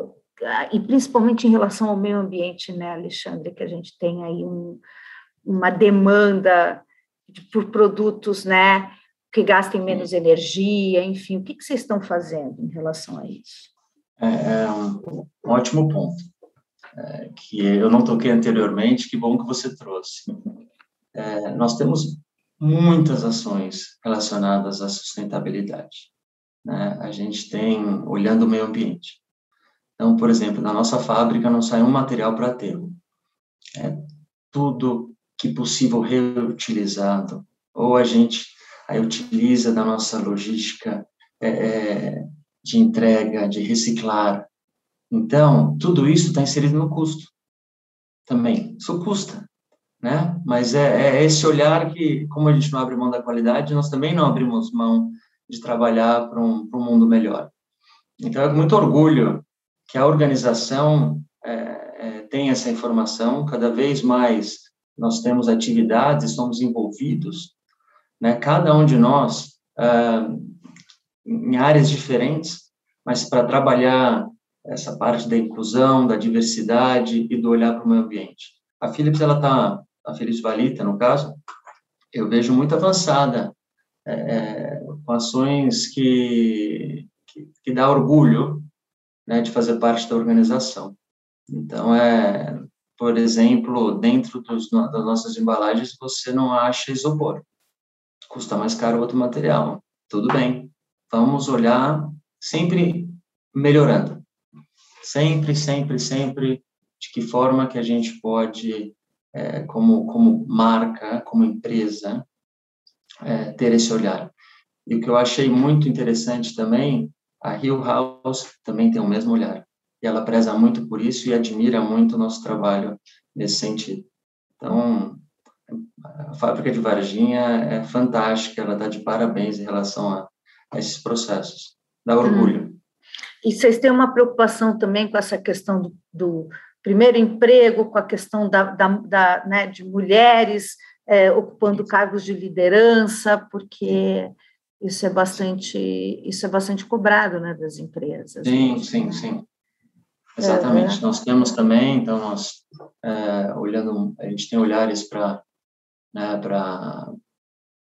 e principalmente em relação ao meio ambiente, né, Alexandre, que a gente tem aí um, uma demanda de, por produtos, né, que gastem menos energia, enfim, o que, que vocês estão fazendo em relação a isso? É, é um, um ótimo ponto é, que eu não toquei anteriormente, que bom que você trouxe. É, nós temos muitas ações relacionadas à sustentabilidade. Né? A gente tem, olhando o meio ambiente. Então, por exemplo, na nossa fábrica não sai um material para aterro. É tudo que possível reutilizado. Ou a gente aí utiliza da nossa logística é, é de entrega, de reciclar, então, tudo isso está inserido no custo também. Isso custa, né? Mas é, é, esse olhar que, como a gente não abre mão da qualidade, nós também não abrimos mão de trabalhar para um, um mundo melhor. Então, é com muito orgulho que a organização é, é, tem essa informação, cada vez mais nós temos atividades, somos envolvidos, né, cada um de nós, ah, em áreas diferentes, mas para trabalhar essa parte da inclusão, da diversidade e do olhar para o meio ambiente. A Philips, ela está, a Philips Valita, no caso, eu vejo muito avançada, é, é, com ações que, que, que dá orgulho né, de fazer parte da organização. Então, é, por exemplo, dentro dos, das nossas embalagens, você não acha isopor. Custa mais caro outro material. Tudo bem. Vamos olhar sempre melhorando. Sempre, sempre, sempre de que forma que a gente pode, é, como, como marca, como empresa, é, ter esse olhar. E o que eu achei muito interessante também, a Hill House também tem o mesmo olhar. E ela preza muito por isso e admira muito o nosso trabalho nesse sentido. Então, a fábrica de Varginha é fantástica, ela está de parabéns em relação a, a esses processos. Dá orgulho. Hum. E vocês têm uma preocupação também com essa questão do, do primeiro emprego, com a questão da, da, da né, de mulheres é, ocupando cargos de liderança, porque isso é bastante isso é bastante cobrado, né, das empresas. Sim, sim, sim. Exatamente. É. Nós temos também, então nós é, olhando, a gente tem olhares para né, para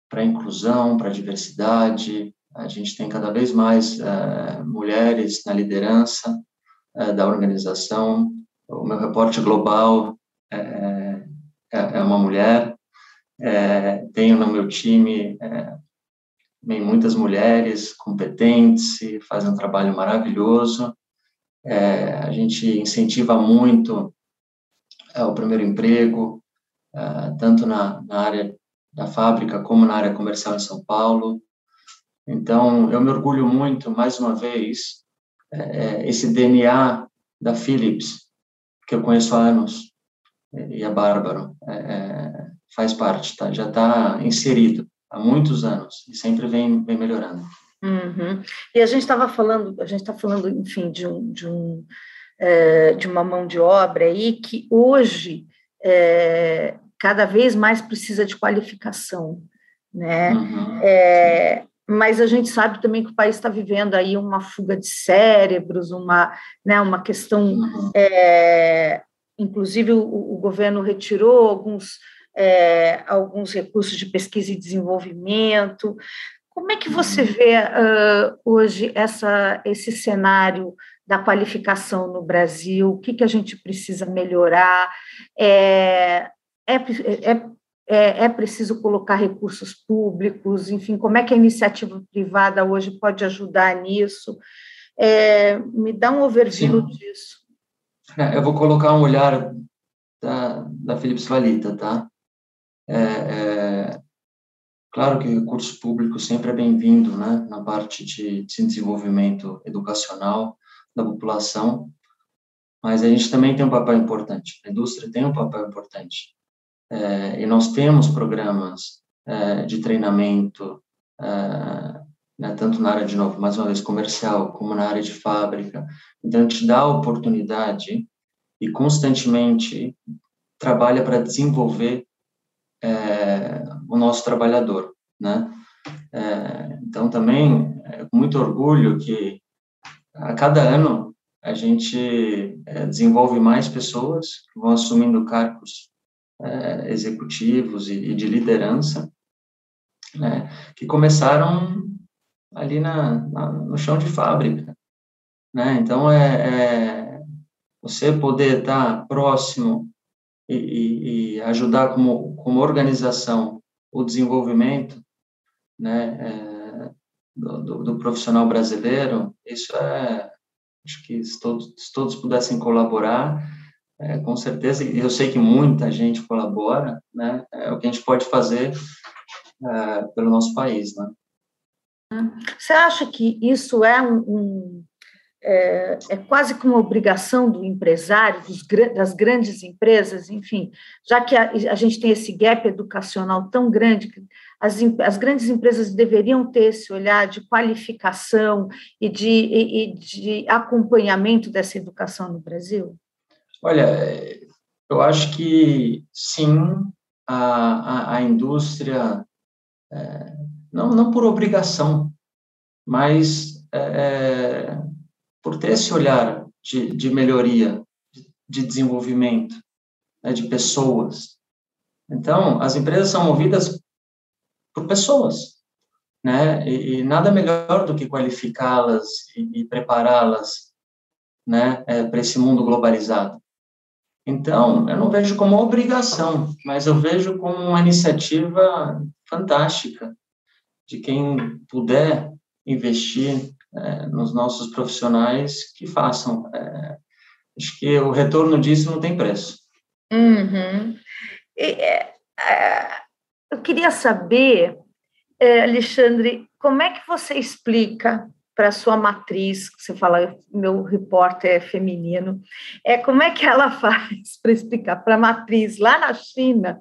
para inclusão, para diversidade. A gente tem cada vez mais é, mulheres na liderança é, da organização. O meu reporte global é, é, é uma mulher. É, tenho no meu time é, muitas mulheres competentes, fazem um trabalho maravilhoso. É, a gente incentiva muito é, o primeiro emprego, é, tanto na, na, área da fábrica como na área comercial em São Paulo. Então, eu me orgulho muito, mais uma vez, é, esse DNA da Philips, que eu conheço há anos, e a Bárbaro, é, faz parte, tá? já está inserido há muitos anos e sempre vem, vem melhorando. Uhum. E a gente estava falando, a gente está falando, enfim, de um, de um é, de uma mão de obra aí que hoje é, cada vez mais precisa de qualificação, né? Uhum. É, mas a gente sabe também que o país está vivendo aí uma fuga de cérebros, uma, né, uma questão, uhum. é, inclusive o, o, governo retirou alguns é, alguns recursos de pesquisa e desenvolvimento. Como é que você uhum. vê uh, hoje essa, esse cenário da qualificação no Brasil? O que, que a gente precisa melhorar? É, é, é, é, é preciso colocar recursos públicos? Enfim, como é que a iniciativa privada hoje pode ajudar nisso? É, me dá um overview Sim. disso. É, eu vou colocar um olhar da, da Philips Valita, tá? É, é, claro que o recurso público sempre é bem-vindo, né, na parte de, de desenvolvimento educacional da população, mas a gente também tem um papel importante, a indústria tem um papel importante, é, e nós temos programas é, de treinamento, é, né, tanto na área, de novo, mais uma vez, comercial, como na área de fábrica, então a gente dá a oportunidade e constantemente trabalha para desenvolver é, o nosso trabalhador, né? É, então, também, é com muito orgulho que a cada ano a gente é, desenvolve mais pessoas que vão assumindo cargos é, executivos e, e, de liderança, né, que começaram ali na, na, no chão de fábrica. Né? Então, é, é você poder estar próximo e, e, ajudar como, como organização o desenvolvimento né, é, do, do, do, profissional brasileiro, isso é, acho que se todos, se todos pudessem colaborar, é, com certeza, eu sei que muita gente colabora, né, é o que a gente pode fazer é, pelo nosso país, né. Você acha que isso é um, um é, é, quase como obrigação do empresário, dos, das grandes empresas, enfim, já que a, a, gente tem esse gap educacional tão grande, as, as grandes empresas deveriam ter esse olhar de qualificação e de, e, e de acompanhamento dessa educação no Brasil? Olha, eu acho que sim, a, a, a indústria, é, não, não por obrigação, mas é, é por ter esse olhar de, de melhoria, de desenvolvimento, né, de pessoas. Então, as empresas são movidas por pessoas, né? E, e nada melhor do que qualificá-las e, e prepará-las, né, é, para esse mundo globalizado. Então, eu não vejo como obrigação, mas eu vejo como uma iniciativa fantástica de quem puder investir é, nos nossos profissionais que façam. É, acho que o retorno disso não tem preço. Uhum. E, é, é eu queria saber, Alexandre, como é que você explica para sua matriz, você fala, meu repórter é feminino, é como é que ela [LAUGHS] faz para explicar para a matriz lá na China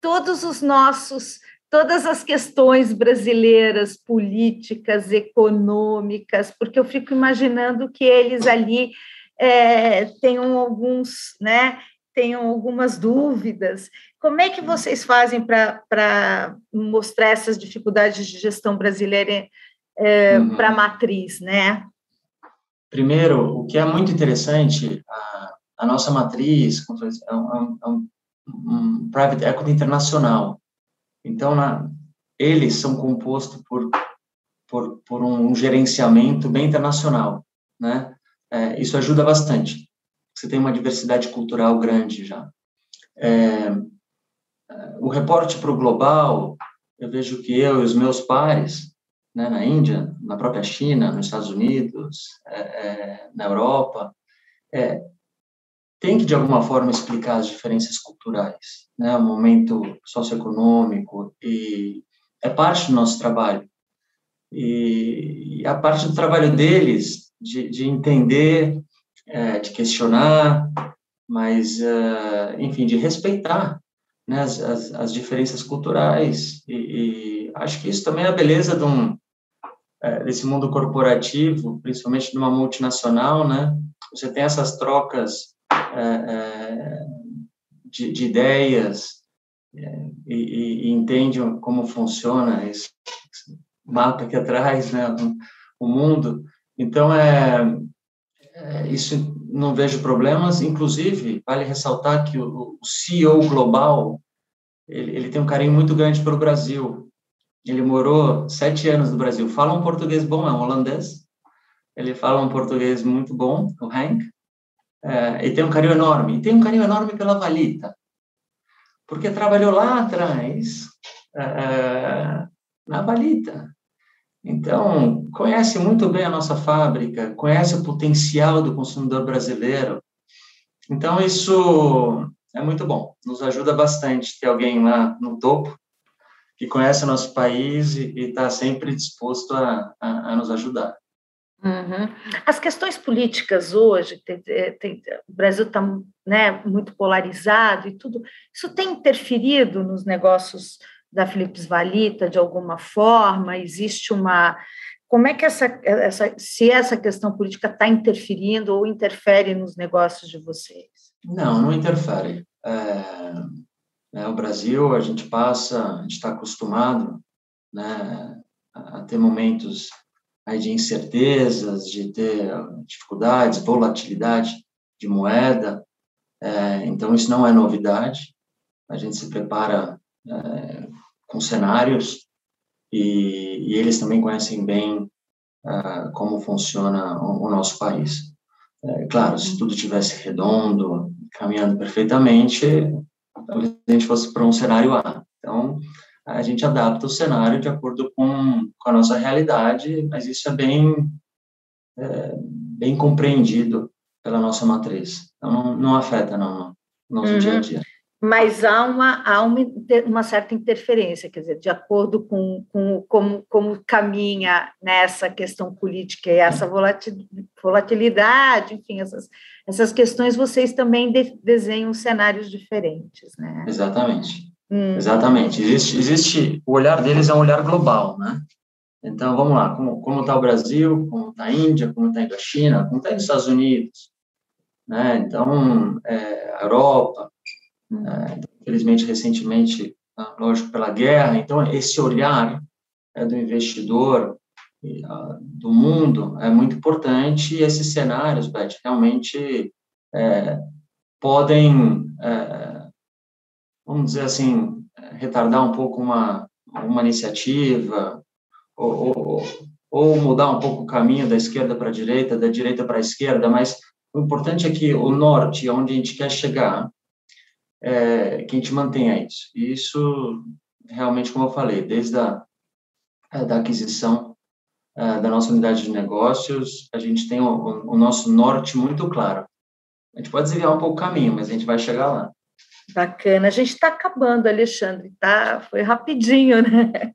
todos os nossos todas as questões brasileiras, políticas, econômicas, porque eu fico imaginando que eles ali é, tenham alguns, né, tenham algumas dúvidas. Como é que vocês fazem para mostrar essas dificuldades de gestão brasileira é, uhum. para a matriz, né? Primeiro, o que é muito interessante, a, a nossa matriz é um, é um, um private equity internacional. Então, na, eles são compostos por, por, por um gerenciamento bem internacional, né? É, isso ajuda bastante. Você tem uma diversidade cultural grande já. É, o reporte para o global, eu vejo que eu e os meus pares, né, na Índia, na própria China, nos Estados Unidos, é, é, na Europa, é, tem que, de alguma forma, explicar as diferenças culturais, né? o momento socioeconômico, e é parte do nosso trabalho. E, a parte do trabalho deles, de, de entender, é, de questionar, mas, uh, enfim, de respeitar né, as, as, as diferenças culturais. E, e, acho que isso também é a beleza de um, é, desse mundo corporativo, principalmente numa multinacional, né? Você tem essas trocas é, é, de, de, ideias é, e, e, entende como funciona esse, mapa aqui atrás, né, o mundo. Então, é, é, isso não vejo problemas. Inclusive, vale ressaltar que o, o CEO global ele, ele, tem um carinho muito grande pelo Brasil. Ele morou sete anos no Brasil. Fala um português bom, é um holandês. Ele fala um português muito bom, o Hank é, e tem um carinho enorme. E tem um carinho enorme pela Valita, porque trabalhou lá atrás é, na Valita. Então, conhece muito bem a nossa fábrica, conhece o potencial do consumidor brasileiro. Então, isso é muito bom, nos ajuda bastante ter alguém lá no topo que conhece o nosso país e está sempre disposto a, a, a nos ajudar. Uhum. As questões políticas hoje, tem, tem, o Brasil está né, muito polarizado e tudo, isso tem interferido nos negócios da Philips Valita de alguma forma? Existe uma. Como é que essa, essa se essa questão política está interferindo ou interfere nos negócios de vocês? Não, não interfere. É, né, o Brasil, a gente passa, a gente está acostumado né, a ter momentos aí de incertezas, de ter dificuldades, volatilidade de moeda. É, então, isso não é novidade. A gente se prepara é, com cenários e, e, eles também conhecem bem é, como funciona o, o nosso país. É, claro, se tudo tivesse redondo, caminhando perfeitamente, talvez a gente fosse para um cenário A. Então, a gente adapta o cenário de acordo com, com a nossa realidade, mas isso é bem, é, bem compreendido pela nossa matriz. Então, não, não afeta não, no nosso uhum. dia a dia. mas há uma, há uma, uma, certa interferência, quer dizer, de acordo com, com como, como caminha nessa questão política e essa volatilidade, enfim, essas, essas questões, vocês também de, desenham cenários diferentes, né? Exatamente, hum. exatamente. Existe, existe, o olhar deles é um olhar global, né? Então, vamos lá, como está o Brasil, como está a Índia, como está a China, como está os Estados Unidos, né? Então, é, a Europa, é, infelizmente, recentemente, tá, lógico, pela guerra. Então, esse olhar é, do investidor do mundo é muito importante e esses cenários, Beth, realmente é, podem, é, vamos dizer assim, retardar um pouco uma, uma iniciativa ou, ou, ou mudar um pouco o caminho da esquerda para a direita, da direita para a esquerda, mas o importante é que o norte, onde a gente quer chegar, é, que a gente mantenha isso. E isso, realmente, como eu falei, desde a da aquisição é, da nossa unidade de negócios, a gente tem o, o, nosso norte muito claro. A gente pode desviar um pouco o caminho, mas a gente vai chegar lá. Bacana. A gente está acabando, Alexandre, tá? Foi rapidinho, [LAUGHS] né?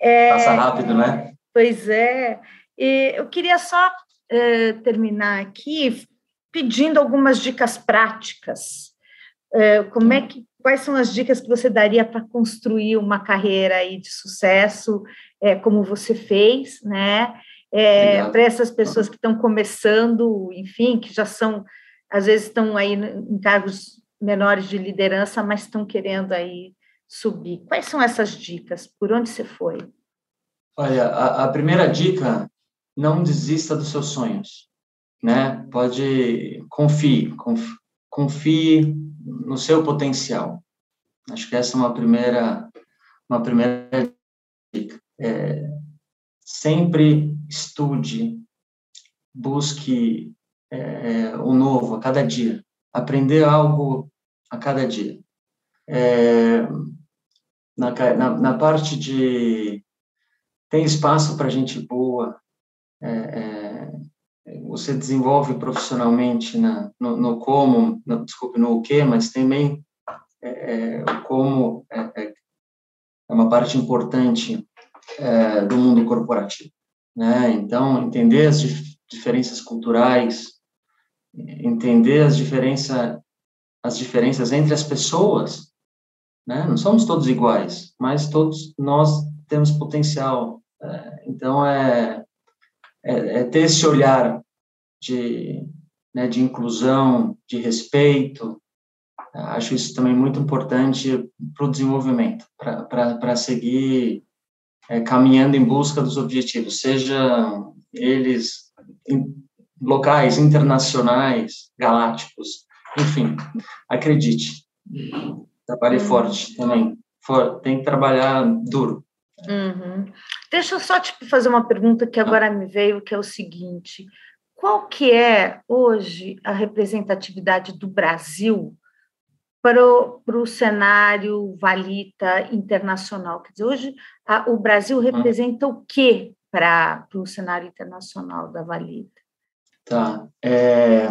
É, Passa rápido, né? Pois é. E eu queria só é, terminar aqui pedindo algumas dicas práticas é, como é que, quais são as dicas que você daria para construir uma carreira aí de sucesso, é, como você fez, né? É, para essas pessoas que estão começando, enfim, que já são, às vezes estão aí em cargos menores de liderança, mas estão querendo aí subir. Quais são essas dicas? Por onde você foi? Olha, a, a primeira dica, não desista dos seus sonhos, né? Pode, confie, confie, confie no seu potencial. Acho que essa é uma primeira, uma primeira dica. É, sempre estude, busque é, o novo a cada dia, aprender algo a cada dia. É, na, na, na, parte de tem espaço para gente boa, é, é você desenvolve profissionalmente na, no, no como, no, desculpe, no o que, mas também é, é, o como é, é, uma parte importante do mundo corporativo. Né? Então, entender as dif diferenças culturais, entender as, diferença, as diferenças entre as pessoas, né? não somos todos iguais, mas todos nós temos potencial. É, então, é, é, é ter esse olhar de, né, de inclusão, de respeito. Acho isso também muito importante para o desenvolvimento, para seguir é, caminhando em busca dos objetivos, seja eles locais, internacionais, galácticos, enfim, acredite, trabalhe uhum. forte também, For, tem que trabalhar duro. Uhum. Deixa eu só te fazer uma pergunta que agora me veio, que é o seguinte: qual que é hoje a representatividade do Brasil para o, para o cenário valita internacional? Quer dizer, hoje a, o Brasil hum. representa o que para, para o cenário internacional da valita? Tá. É,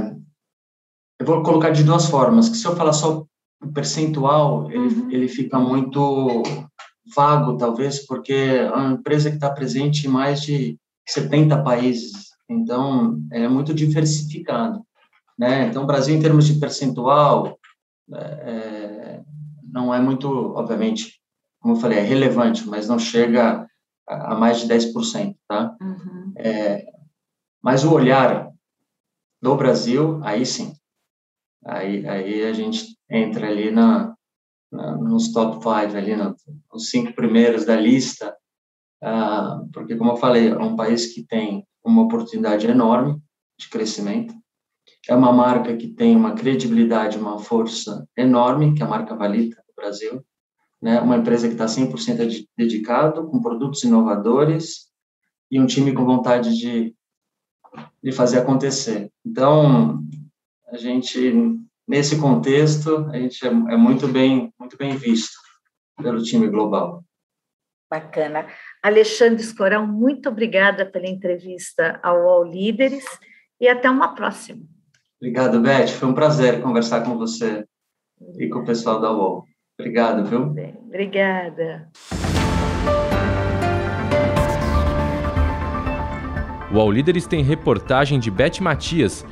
eu vou colocar de duas formas, que se eu falar só o percentual, ele, uhum. ele fica muito vago, talvez, porque é uma empresa que está presente em mais de 70 países então, é muito diversificado. Né? Então, o Brasil, em termos de percentual, é, é, não é muito, obviamente, como eu falei, é relevante, mas não chega a, a mais de 10%, tá? Uhum. É, mas o olhar do Brasil, aí sim, aí, aí a gente entra ali na, na nos top five, ali no, nos cinco primeiros da lista, ah, porque, como eu falei, é um país que tem uma oportunidade enorme de crescimento. É uma marca que tem uma credibilidade, uma força enorme, que é a marca Valita do Brasil. Né? Uma empresa que está 100% dedicado, com produtos inovadores e um time com vontade de, de fazer acontecer. Então, a gente, nesse contexto, a gente é, é muito bem, muito bem visto pelo time global. Bacana. Alexandre Escorão, muito obrigada pela entrevista ao All Líderes e até uma próxima. Obrigado, Beth. Foi um prazer conversar com você. e com o pessoal da UOL. Obrigado, viu? Bem, obrigada. O All Líderes tem reportagem de Beth Matias